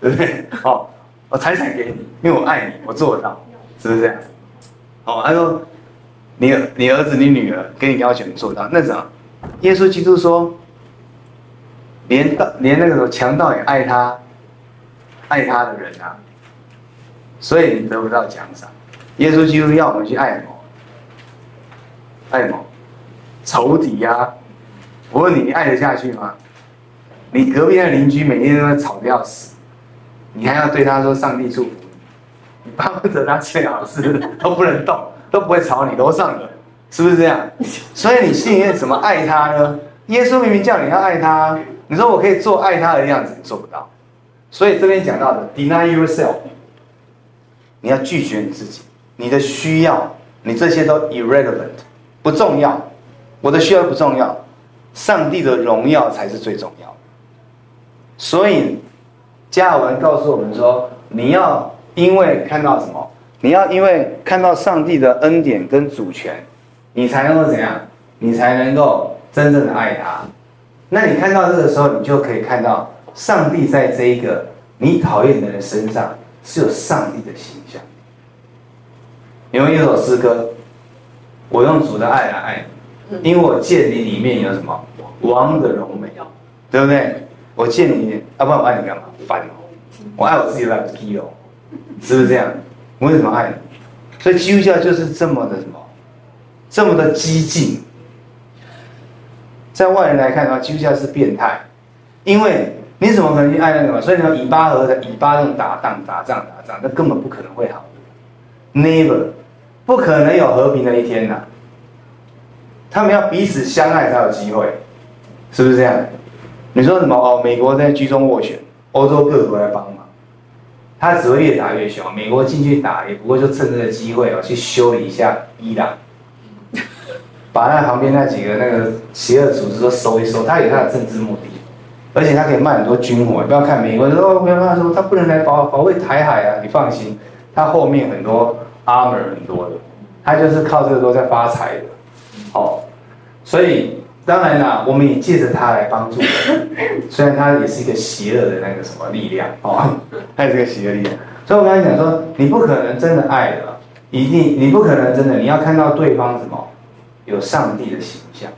对不对？好，我财产给你，因为我爱你，我做得到，是不是这样？”哦，他说，你你儿子、你女儿给你要求，你做到，那怎么？耶稣基督说，连到连那个强盗也爱他，爱他的人啊，所以你得不到奖赏。耶稣基督要我们去爱什么？爱什么？仇敌呀、我问你，你爱得下去吗？你隔壁的邻居每天都在吵得要死，你还要对他说上帝祝福你？巴不得他最好是 <laughs> 都不能动，都不会吵你楼上的，是不是这样？所以你心里面怎么爱他呢？耶稣明明叫你要爱他，你说我可以做爱他的样子，你做不到。所以这边讲到的 deny yourself，你要拒绝你自己，你的需要，你这些都 irrelevant，不重要。我的需要不重要，上帝的荣耀才是最重要的。所以加尔文告诉我们说，你要。因为看到什么？你要因为看到上帝的恩典跟主权，你才能够怎样？你才能够真正的爱他。那你看到这个时候，你就可以看到上帝在这一个你讨厌的人身上是有上帝的形象。因为一首诗歌，我用主的爱来爱你，因为我见你里面有什么王的荣美，对不对？我见你里面，要不然我爱你干嘛？烦哦！我爱我自己来不及哦。是不是这样？我为什么爱你？所以基督教就是这么的什么，这么的激进。在外人来看的话，基督教是变态，因为你怎么可能去爱那个嘛？所以你要以巴和的以巴那种打仗、打仗、打仗，那根本不可能会好。Never，不可能有和平的一天呐。他们要彼此相爱才有机会，是不是这样？你说什么？哦，美国在居中斡旋，欧洲各国来帮忙。他只会越打越凶，美国进去打也不过就趁这个机会哦，去修理一下伊朗，把那旁边那几个那个邪恶组织都收一收。他有他的政治目的，而且他可以卖很多军火。不要看美国说哦，不要他说他不能来保保卫台海啊，你放心，他后面很多 armor 很多的，他就是靠这个都在发财的。哦，所以当然啦，我们也借着他来帮助，虽然他也是一个邪恶的那个什么力量哦，<laughs> 他也是个邪恶力量。所以我刚才讲说，你不可能真的爱了，一定你不可能真的，你要看到对方什么有上帝的形象，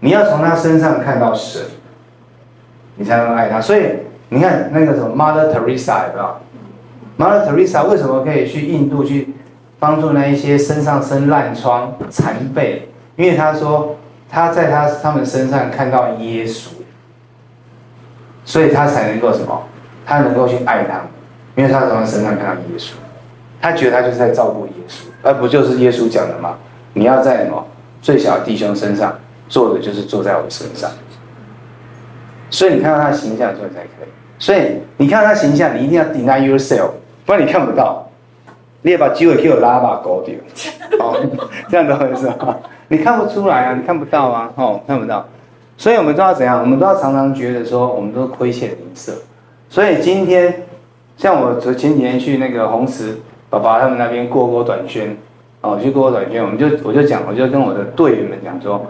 你要从他身上看到神，你才能爱他。所以你看那个什么 Mother Teresa 有没有？Mother Teresa 为什么可以去印度去帮助那一些身上生烂疮、残废？因为他说。他在他他们身上看到耶稣，所以他才能够什么？他能够去爱他们，因为他从他身上看到耶稣，他觉得他就是在照顾耶稣，而不就是耶稣讲的吗？你要在什么最小弟兄身上做的，就是坐在我身上。所以你看到他的形象，做才可以。所以你看到他形象，你一定要 deny yourself，不然你看不到。你也把机会给我拉把狗掉，<laughs> 哦，这样的回事吗？你看不出来啊，你看不到啊，哦，看不到，所以我们都要怎样？我们都要常常觉得说，我们都亏欠邻舍。所以今天，像我前几天去那个红石爸爸他们那边过过短宣，哦，去过过短宣，我们就我就讲，我就跟我的队员们讲说，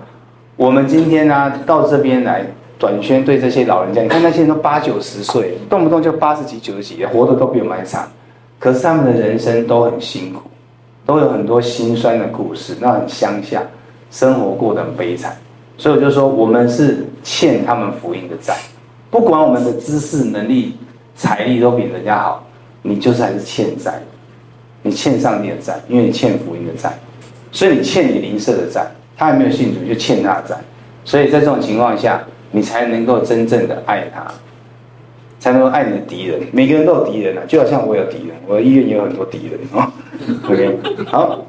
我们今天呢、啊、到这边来短宣，对这些老人家，你看那些人都八九十岁，动不动就八十几、九十几，活得都比我们还长，可是他们的人生都很辛苦，都有很多心酸的故事，那很乡下。生活过得很悲惨，所以我就说，我们是欠他们福音的债。不管我们的知识、能力、财力都比人家好，你就是还是欠债。你欠上帝的债，因为你欠福音的债，所以你欠你邻舍的债。他还没有信主，就欠他的债。所以在这种情况下，你才能够真正的爱他，才能够爱你的敌人。每个人都有敌人啊，就好像我有敌人，我的医院也有很多敌人啊。OK，好。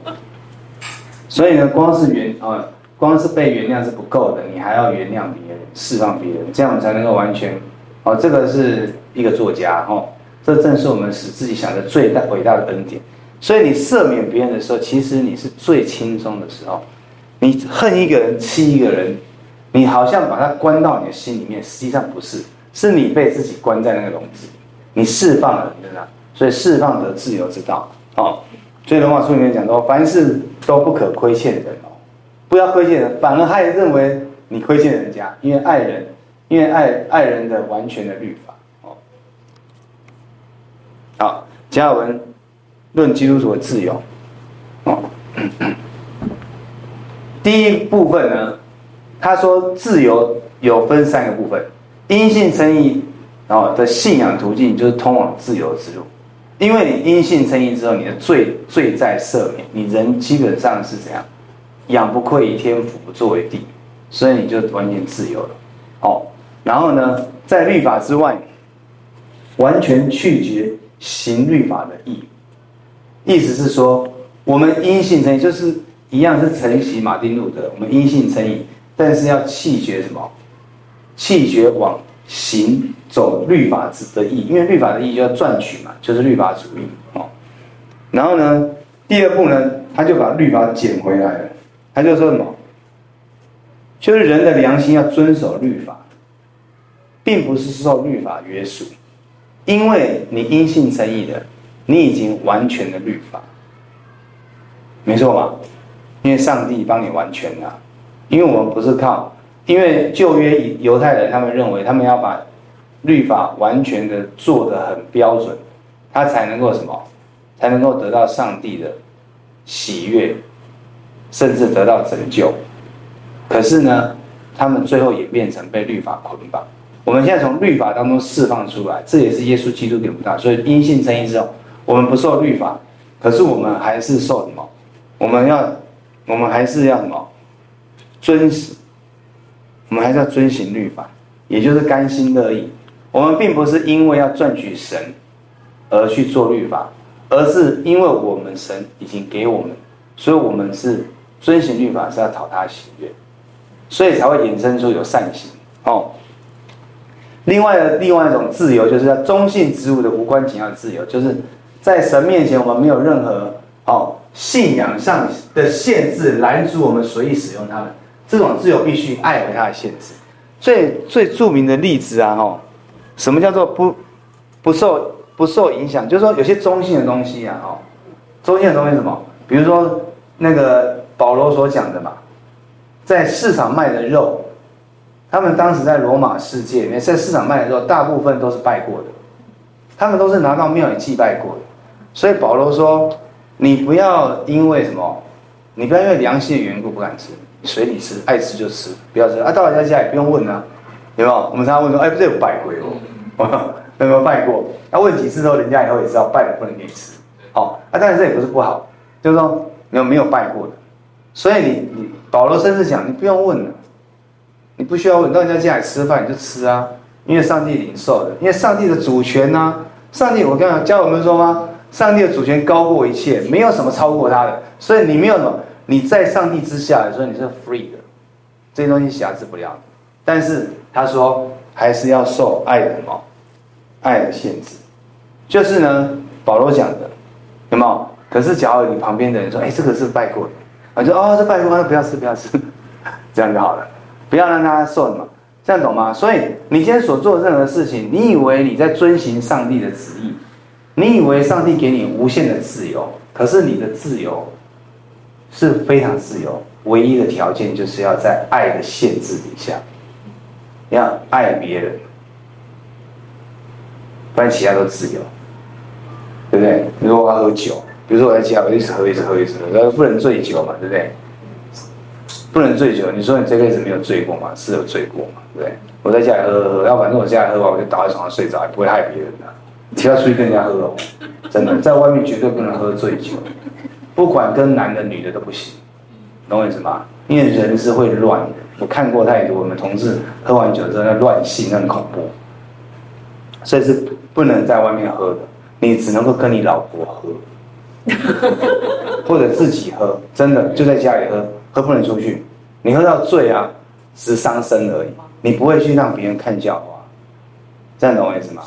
所以呢，光是原啊，光是被原谅是不够的，你还要原谅别人，释放别人，这样才能够完全。哦，这个是一个作家哦，这正是我们使自己想的最大伟大的恩典。所以你赦免别人的时候，其实你是最轻松的时候。你恨一个人，欺一个人，你好像把它关到你的心里面，实际上不是，是你被自己关在那个笼子里，你释放了，对吧？所以释放的自由之道，哦。所以罗马书里面讲说，凡事都不可亏欠人哦，不要亏欠人，反而还认为你亏欠人家，因为爱人，因为爱爱人的完全的律法哦。好，加尔文论基督徒的自由哦。<coughs> 第一部分呢，他说自由有分三个部分，因信称义然后的信仰途径就是通往自由之路。因为你因信称义之后，你的罪罪在赦免，你人基本上是怎样？仰不愧于天，俯不作为地，所以你就完全自由了。哦，然后呢，在律法之外，完全拒绝行律法的义。意思是说，我们因信称义，就是一样是承袭马丁路德，我们因信称义，但是要弃绝什么？弃绝往行。走律法之的义，因为律法的义就要赚取嘛，就是律法主义哦。然后呢，第二步呢，他就把律法捡回来了，他就说什么？就是人的良心要遵守律法，并不是受律法约束，因为你因信称义的，你已经完全的律法，没错吧？因为上帝帮你完全了，因为我们不是靠，因为旧约犹太人他们认为他们要把。律法完全的做得很标准，他才能够什么？才能够得到上帝的喜悦，甚至得到拯救。可是呢，他们最后也变成被律法捆绑。我们现在从律法当中释放出来，这也是耶稣基督给我们的。所以因信称义之后，我们不受律法，可是我们还是受什么？我们要，我们还是要什么？遵守，我们还是要遵行律法，也就是甘心乐意。我们并不是因为要赚取神而去做律法，而是因为我们神已经给我们，所以我们是遵行律法是要讨他喜悦，所以才会衍生出有善行哦。另外的另外一种自由，就是要忠信职务的无关紧要自由，就是在神面前我们没有任何哦信仰上的限制拦阻我们随意使用他们，这种自由必须爱为他的限制。最最著名的例子啊，哦。什么叫做不不受不受影响？就是说有些中性的东西啊，哦，中性的东西什么？比如说那个保罗所讲的嘛，在市场卖的肉他们当时在罗马世界里面，在市场卖的肉，大部分都是拜过的，他们都是拿到庙里祭拜过的。所以保罗说：“你不要因为什么，你不要因为良心的缘故不敢吃，随你吃，爱吃就吃，不要吃啊。到人家家也不用问啊，有没有？我们常常问说：哎，不是有拜过哦？<laughs> 有没有拜过？那、啊、问几次之后，人家以后也知道拜了不能给你吃。好，啊，当然这也不是不好，就是说你有没有拜过的？所以你你保罗甚至讲，你不用问了。”你不需要问，到人家家里吃饭你就吃啊，因为上帝领受的，因为上帝的主权呐、啊，上帝我刚刚教我们说吗？上帝的主权高过一切，没有什么超过他的，所以你没有什么，你在上帝之下，所以你是 free 的，这些东西辖制不了。但是他说还是要受爱的什么，爱的限制，就是呢，保罗讲的，有没有？可是假如你旁边的人说，哎，这个是拜过的，啊，就哦，这拜过，那不要吃，不要吃，<laughs> 这样就好了。不要让他受什么，这样懂吗？所以你今天所做的任何事情，你以为你在遵行上帝的旨意，你以为上帝给你无限的自由，可是你的自由是非常自由，唯一的条件就是要在爱的限制底下，要爱别人，不然其他都自由，对不对？比如说我要喝酒，比如说我在家，我一直喝，一直喝，一直喝，然后不能醉酒嘛，对不对？不能醉酒，你说你这辈子没有醉过吗？是有醉过嘛？对不对？我在家里喝喝喝，要反正我在家里喝完，我就倒在床上睡着，也不会害别人的。你不要出去跟人家喝哦，真的，在外面绝对不能喝醉酒，不管跟男的女的都不行，懂我意思吗？因为人是会乱的，我看过太多，我们同事喝完酒之后那乱性，很恐怖，所以是不能在外面喝的，你只能够跟你老婆喝，<laughs> 或者自己喝，真的就在家里喝。喝不能出去，你喝到醉啊，只伤身而已，你不会去让别人看笑话，这样懂我意思吗？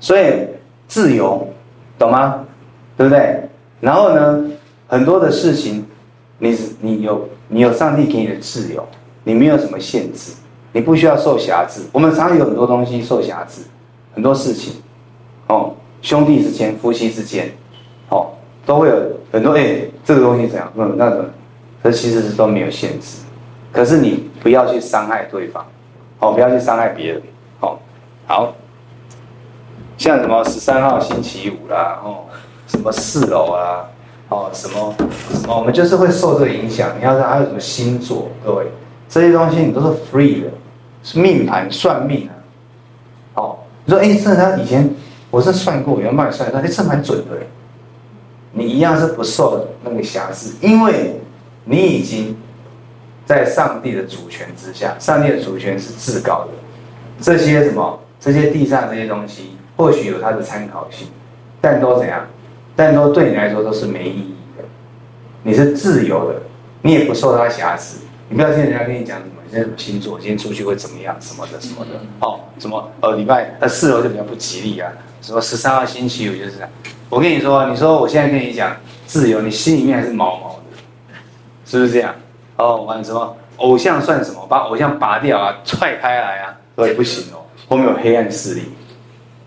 所以自由，懂吗？对不对？然后呢，很多的事情，你你有你有上帝给你的自由，你没有什么限制，你不需要受辖制。我们常有很多东西受辖制，很多事情，哦，兄弟之间、夫妻之间，哦，都会有很多哎，这个东西怎样？嗯，那个。这其实是都没有限制，可是你不要去伤害对方，哦，不要去伤害别人，哦，好，像什么十三号星期五啦，哦，什么四楼啊，哦，什么什么，我们就是会受这个影响。你要知道还有什么星座，各位，这些东西你都是 free 的，是命盘算命啊，哦，你说哎，这他以前我是算过，有人帮你算，哎，这蛮准的，你一样是不受那个辖制，因为。你已经在上帝的主权之下，上帝的主权是至高的。这些什么，这些地上这些东西，或许有它的参考性，但都怎样？但都对你来说都是没意义的。你是自由的，你也不受它瑕疵。你不要听人家跟你讲什么，你现在什么星座，今天出去会怎么样，什么的什么的。哦，什么呃礼拜呃四楼就比较不吉利啊。什么十三号星期五就是这样。我跟你说，你说我现在跟你讲自由，你心里面还是毛毛的。是不是这样？哦，玩什么偶像算什么？把偶像拔掉啊，踹开来啊，对，不行哦。后面有黑暗势力，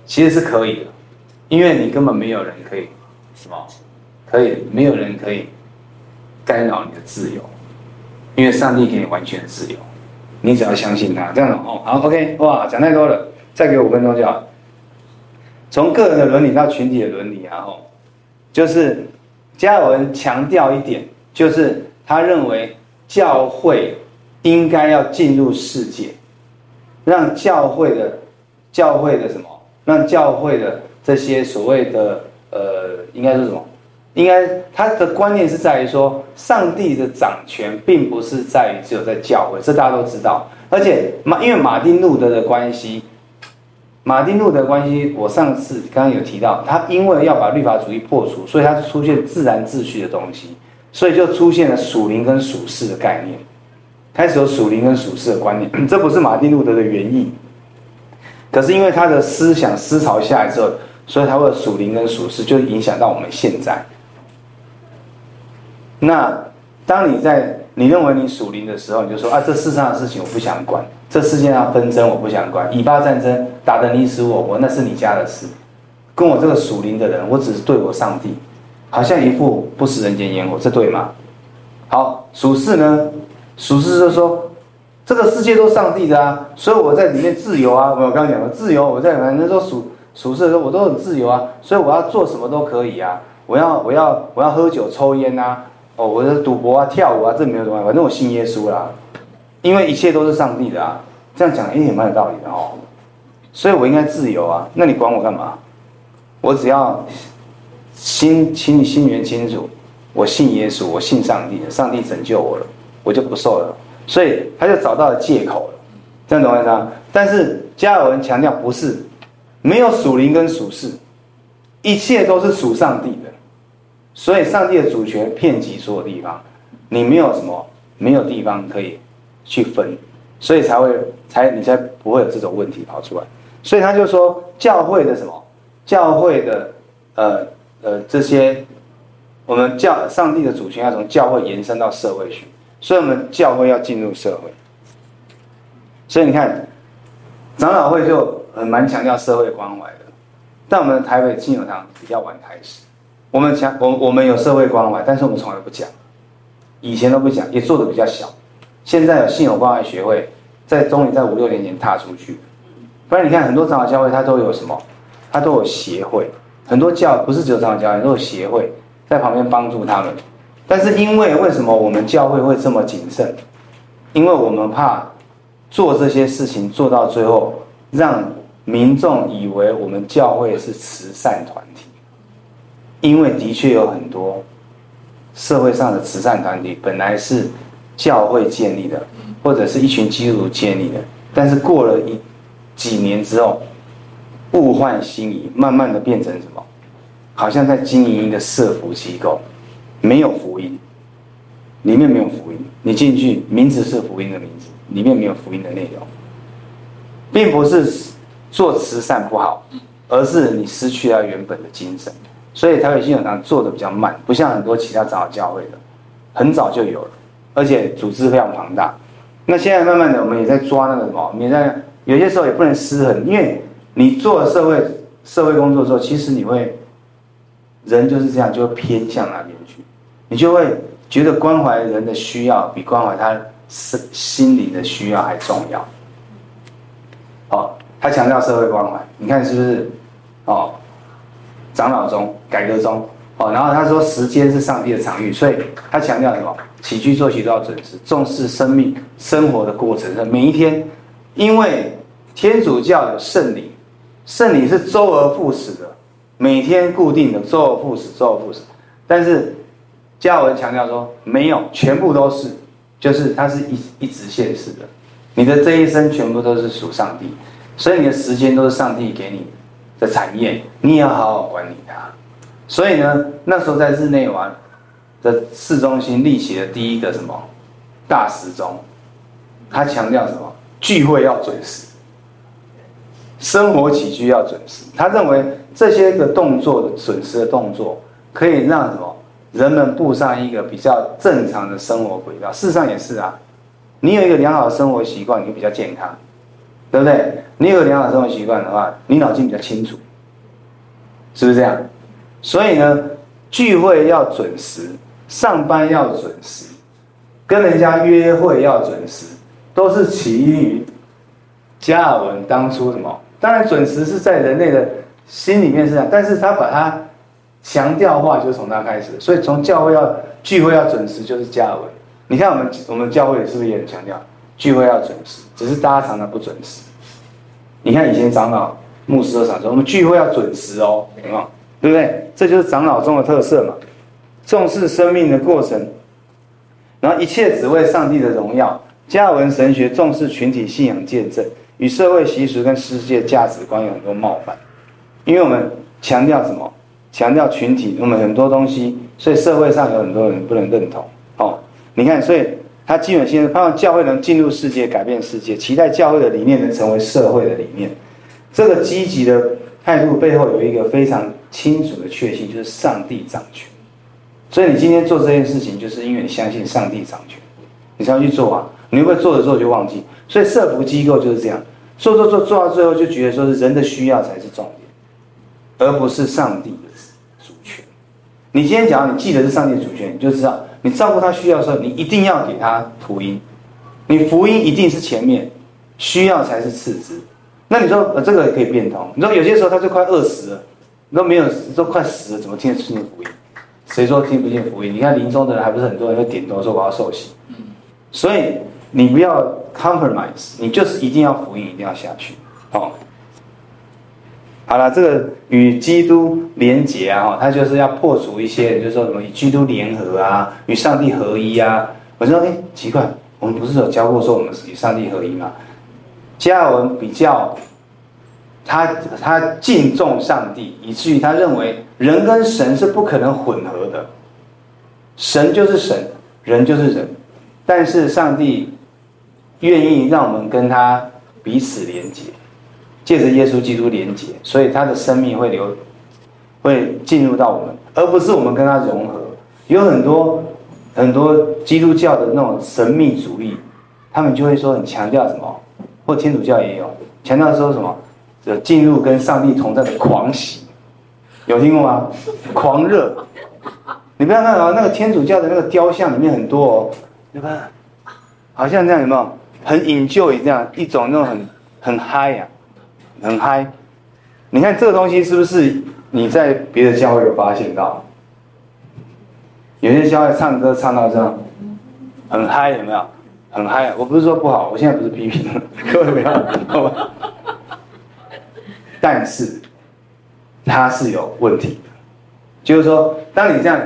其实是可以的，因为你根本没有人可以什么，可以没有人可以干扰你的自由，因为上帝给你完全自由，你只要相信他。这样哦，好，OK，哇，讲太多了，再给我五分钟就好。从个人的伦理到群体的伦理啊，哦，就是加尔文强调一点，就是。他认为教会应该要进入世界，让教会的教会的什么？让教会的这些所谓的呃，应该是什么？应该他的观念是在于说，上帝的掌权并不是在于只有在教会，这大家都知道。而且马因为马丁路德的关系，马丁路德的关系，我上次刚刚有提到，他因为要把律法主义破除，所以他出现自然秩序的东西。所以就出现了属灵跟属世的概念，开始有属灵跟属世的观念，<laughs> 这不是马丁路德的原意。可是因为他的思想思潮下来之后，所以他会属灵跟属世，就影响到我们现在。那当你在你认为你属灵的时候，你就说啊，这世上的事情我不想管，这世界上纷争我不想管，以巴战争打得你死我活，那是你家的事，跟我这个属灵的人，我只是对我上帝。好像一副不食人间烟火，这对吗？好，属世呢？属世就是说，这个世界都上帝的啊，所以我在里面自由啊。我刚刚讲的自由，我在反正说属属世的时候，我都很自由啊，所以我要做什么都可以啊。我要我要我要喝酒抽烟啊，哦，我的赌博啊跳舞啊，这没有什么，反正我信耶稣啦，因为一切都是上帝的啊。这样讲哎也蛮有道理的哦，所以我应该自由啊。那你管我干嘛？我只要心清心里面清楚，我信耶稣，我信上帝，上帝拯救我了，我就不受了。所以他就找到了借口了，这样懂我意思吗？但是加尔文强调不是，没有属灵跟属世，一切都是属上帝的。所以上帝的主权遍及所有地方，你没有什么没有地方可以去分，所以才会才你才不会有这种问题跑出来。所以他就说教会的什么教会的呃呃这些，我们教上帝的主权要从教会延伸到社会去。所以，我们教会要进入社会。所以你看，长老会就很蛮强调社会关怀的。但我们台北信友堂比较晚开始，我们强我我们有社会关怀，但是我们从来不讲，以前都不讲，也做的比较小。现在有信友关怀学会，在终于在五六年前踏出去。不然你看，很多长老教会它都有什么？它都有协会，很多教不是只有长老教会，都有协会在旁边帮助他们。但是因为为什么我们教会会这么谨慎？因为我们怕做这些事情做到最后，让民众以为我们教会是慈善团体。因为的确有很多社会上的慈善团体本来是教会建立的，或者是一群基督徒建立的，但是过了一几年之后，物换星移，慢慢的变成什么？好像在经营一个社福机构。没有福音，里面没有福音。你进去，名字是福音的名字，里面没有福音的内容，并不是做慈善不好，而是你失去了原本的精神。所以台北信友堂做的比较慢，不像很多其他长老教会的，很早就有了，而且组织非常庞大。那现在慢慢的，我们也在抓那个什么，你在有些时候也不能失衡，因为你做了社会社会工作之后，其实你会人就是这样，就会偏向那边去。你就会觉得关怀人的需要比关怀他心心灵的需要还重要。哦，他强调社会关怀，你看是不是？哦，长老中、改革中，哦，然后他说时间是上帝的场域，所以他强调什么？起居作息都要准时，重视生命生活的过程，每一天，因为天主教有圣礼，圣礼是周而复始的，每天固定的周而复始，周而复始，但是。加尔文强调说，没有，全部都是，就是它是一一直现世的，你的这一生全部都是属上帝，所以你的时间都是上帝给你的产业，你也要好好管理它。所以呢，那时候在日内瓦的市中心立起了第一个什么大时钟，他强调什么？聚会要准时，生活起居要准时。他认为这些个动作的准时的动作，可以让什么？人们步上一个比较正常的生活轨道，事实上也是啊。你有一个良好的生活习惯，你就比较健康，对不对？你有良好生活习惯的话，你脑筋比较清楚，是不是这样？所以呢，聚会要准时，上班要准时，跟人家约会要准时，都是起因于加尔文当初什么？当然，准时是在人类的心里面是这样，但是他把它。强调话就从他开始，所以从教会要聚会要准时就是加尔文。你看我们我们教会是不是也很强调聚会要准时？只是大家常常不准时。你看以前长老、牧师都常说我们聚会要准时哦，有没有？对不对？这就是长老中的特色嘛，重视生命的过程，然后一切只为上帝的荣耀。加尔文神学重视群体信仰见证，与社会习俗跟世界价值观有很多冒犯，因为我们强调什么？强调群体，我们很多东西，所以社会上有很多人不能认同。哦，你看，所以他基本性盼望教会能进入世界，改变世界，期待教会的理念能成为社会的理念。这个积极的态度背后有一个非常清楚的确信，就是上帝掌权。所以你今天做这件事情，就是因为你相信上帝掌权，你才要去做啊。你会做着做着就忘记？所以社福机构就是这样，做做做做到最后，就觉得说是人的需要才是重点，而不是上帝的主权。你今天讲，你记得是上帝主权，你就知道你照顾他需要的时候，你一定要给他福音，你福音一定是前面，需要才是次之。那你说，呃，这个也可以变通。你说有些时候他就快饿死了，你都没有，都快死了，怎么听得进福音？谁说听不见福音？你看临终的人还不是很多人会点头说我要受洗。所以你不要 compromise，你就是一定要福音，一定要下去。哦，好了，这个与基督连结啊，他就是要破除一些，就是说什么与基督联合啊，与上帝合一啊。我说，哎，奇怪，我们不是有教过说我们与上帝合一吗？加尔文比较，他他敬重上帝，以至于他认为人跟神是不可能混合的，神就是神，人就是人，但是上帝愿意让我们跟他彼此连接，借着耶稣基督连接，所以他的生命会流，会进入到我们，而不是我们跟他融合。有很多很多基督教的那种神秘主义，他们就会说很强调什么？或天主教也有强调说什么，这进入跟上帝同在的狂喜，有听过吗？狂热，你不要看啊，那个天主教的那个雕像里面很多哦，你看，好像这样有没有？很引咎一样一种那种很很嗨呀，很嗨。你看这个东西是不是你在别的教会有发现到？有些教会唱歌唱到这样，很嗨，有没有？很嗨，我不是说不好，我现在不是批评，<laughs> 各位不要，好吧？但是它是有问题的，就是说，当你这样，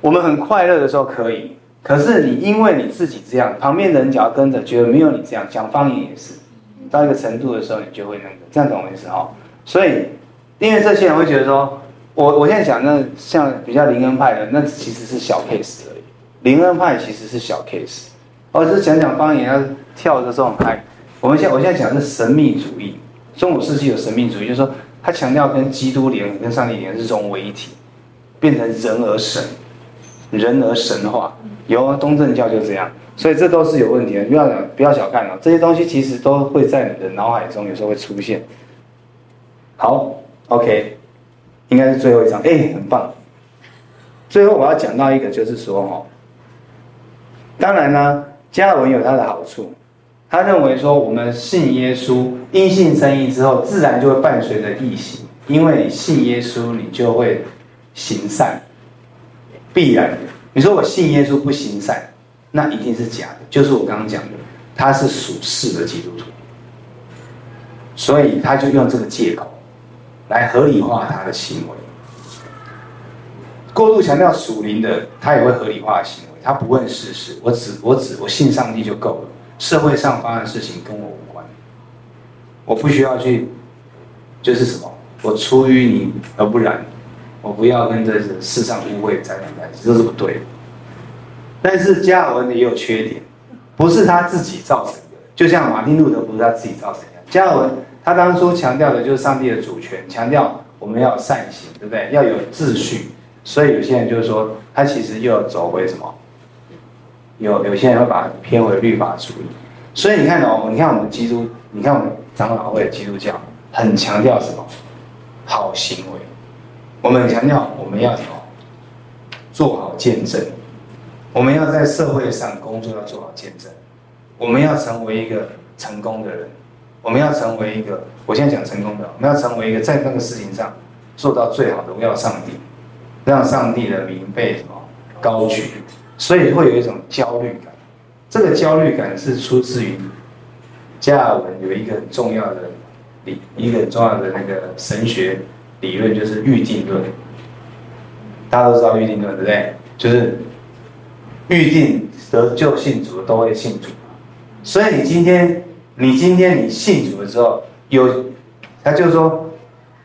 我们很快乐的时候可以，可是你因为你自己这样，旁边的人只要跟着，觉得没有你这样，讲方言也是，到一个程度的时候，你就会那个，这样懂我意思哈？所以，因为这些人会觉得说，我我现在讲那像比较灵恩派的，那其实是小 case 而已，灵恩派其实是小 case。我是讲讲方言，要跳的时候很嗨。我们现在我现在讲的是神秘主义，中古世纪有神秘主义，就是说他强调跟基督连、跟上帝连是融为一体，变成人而神，人而神化。有啊，东正教就这样，所以这都是有问题的。不要，不要小看了，这些东西其实都会在你的脑海中有时候会出现。好，OK，应该是最后一张，哎，很棒。最后我要讲到一个，就是说哈，当然呢。加尔文有他的好处，他认为说，我们信耶稣，因信称义之后，自然就会伴随着义行，因为你信耶稣，你就会行善，必然。你说我信耶稣不行善，那一定是假的。就是我刚刚讲的，他是属世的基督徒，所以他就用这个借口来合理化他的行为。过度强调属灵的，他也会合理化行为。他不问世事，我只我只我信上帝就够了。社会上发生的事情跟我无关，我不需要去，就是什么，我出淤泥而不染，我不要跟这世上污秽沾染在一起，这是不对的。但是加尔文也有缺点，不是他自己造成的，就像马丁路德不是他自己造成的。加尔文他当初强调的就是上帝的主权，强调我们要善行，对不对？要有秩序。所以有些人就是说，他其实又要走回什么？有有些人会把它偏为律法主义，所以你看哦，你看我们基督，你看我们长老会基督教很强调什么？好行为。我们很强调我们要什么？做好见证。我们要在社会上工作要做好见证。我们要成为一个成功的人。我们要成为一个，我现在讲成功的，我们要成为一个在那个事情上做到最好的，荣耀上帝，让上帝的名被什么高举。所以会有一种焦虑感，这个焦虑感是出自于加尔文有一个很重要的理，一个很重要的那个神学理论，就是预定论。大家都知道预定论，对不对？就是预定得救信主的都会信主。所以你今天，你今天你信主的时候，有他就说，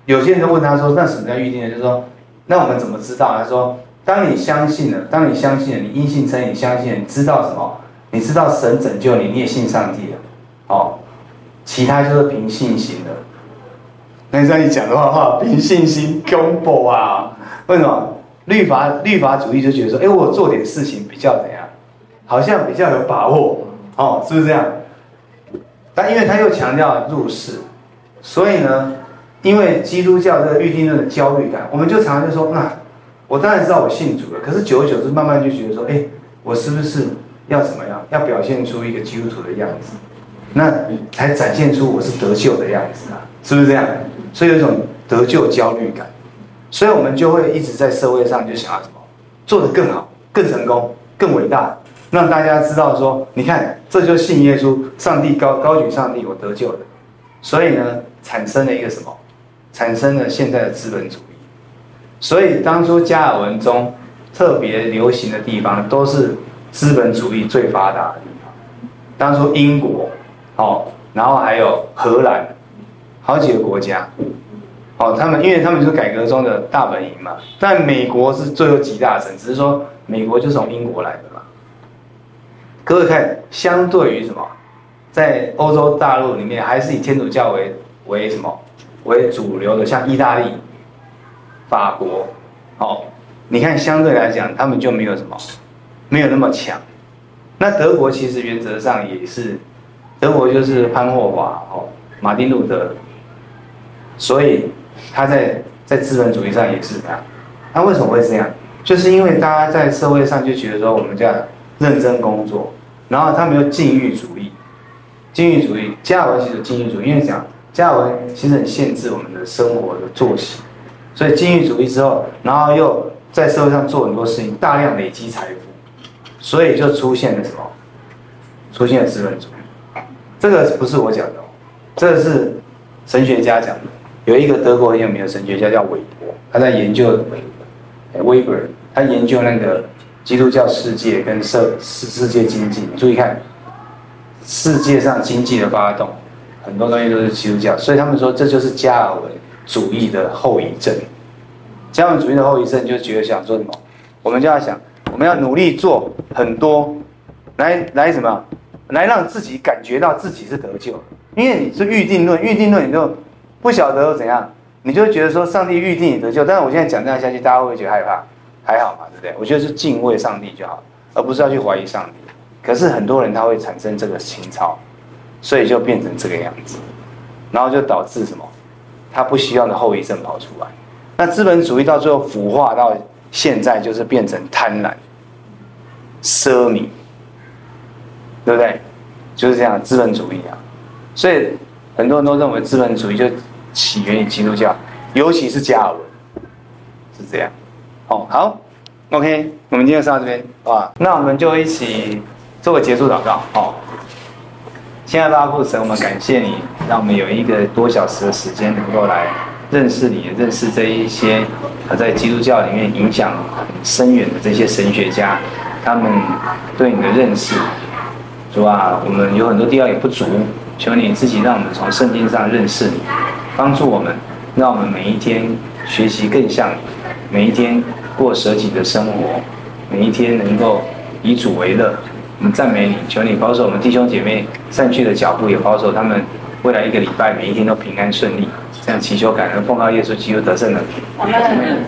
有些人都问他说：“那什么叫预定呢？”就是说，那我们怎么知道？他说。当你相信了，当你相信了，你因信称义，你相信了，你知道什么？你知道神拯救你，你也信上帝了，哦，其他就是凭信心的。那这样一讲的话，哈，凭信心公布啊？为什么？律法律法主义就觉得说，哎，我做点事情比较怎样？好像比较有把握，哦，是不是这样？但因为他又强调入世，所以呢，因为基督教这个预定论的焦虑感，我们就常常就说，那。我当然知道我信主了，可是久而久之，慢慢就觉得说，哎，我是不是要怎么样？要表现出一个基督徒的样子，那才展现出我是得救的样子啊，是不是这样？所以有一种得救焦虑感，所以我们就会一直在社会上就想要什么，做得更好、更成功、更伟大，让大家知道说，你看，这就是信耶稣，上帝高高举上帝，我得救的。所以呢，产生了一个什么？产生了现在的资本主义。所以当初加尔文中特别流行的地方，都是资本主义最发达的地方。当初英国，哦，然后还有荷兰，好几个国家，哦，他们因为他们就是改革中的大本营嘛。但美国是最后集大成，只是说美国就是从英国来的嘛。各位看，相对于什么？在欧洲大陆里面，还是以天主教为为什么为主流的，像意大利、法国，哦，你看相对来讲，他们就没有什么，没有那么强。那德国其实原则上也是，德国就是潘霍华哦，马丁路德，所以他在在资本主义上也是这样。那为什么会这样？就是因为大家在社会上就觉得说，我们这样认真工作，然后他们又禁欲主义。禁欲主义，加尔文其实禁欲主义，因为讲加尔文其实很限制我们的生活的作息，所以禁欲主义之后，然后又在社会上做很多事情，大量累积财富，所以就出现了什么？出现了资本主义。这个不是我讲的，这个是神学家讲的。有一个德国很有名的神学家叫韦伯，他在研究韦伯，他研究那个基督教世界跟社世世界经济，注意看。世界上经济的发动，很多东西都是基督教，所以他们说这就是加尔文主义的后遗症。加尔文主义的后遗症就觉得想做什么，我们就要想，我们要努力做很多，来来什么，来让自己感觉到自己是得救。因为你是预定论，预定论你就不晓得又怎样，你就觉得说上帝预定你得救。但是我现在讲这样下去，大家会不会觉得害怕？还好嘛，对不对？我觉得是敬畏上帝就好，而不是要去怀疑上帝。可是很多人他会产生这个情操，所以就变成这个样子，然后就导致什么？他不希望的后遗症跑出来。那资本主义到最后腐化到现在，就是变成贪婪、奢靡，对不对？就是这样，资本主义啊。所以很多人都认为资本主义就起源于基督教，尤其是加尔文，是这样。哦，好，OK，我们今天上到这边，哇，那我们就一起。做个结束祷告，好。亲爱的阿父神，我们感谢你，让我们有一个多小时的时间，能够来认识你，认识这一些在基督教里面影响很深远的这些神学家，他们对你的认识。主啊，我们有很多地方也不足，求你自己让我们从圣经上认识你，帮助我们，让我们每一天学习更像你，每一天过舍己的生活，每一天能够以主为乐。我们赞美你，求你保守我们弟兄姐妹散去的脚步，也保守他们未来一个礼拜每一天都平安顺利。这样祈求感恩，奉告耶稣基督得胜的。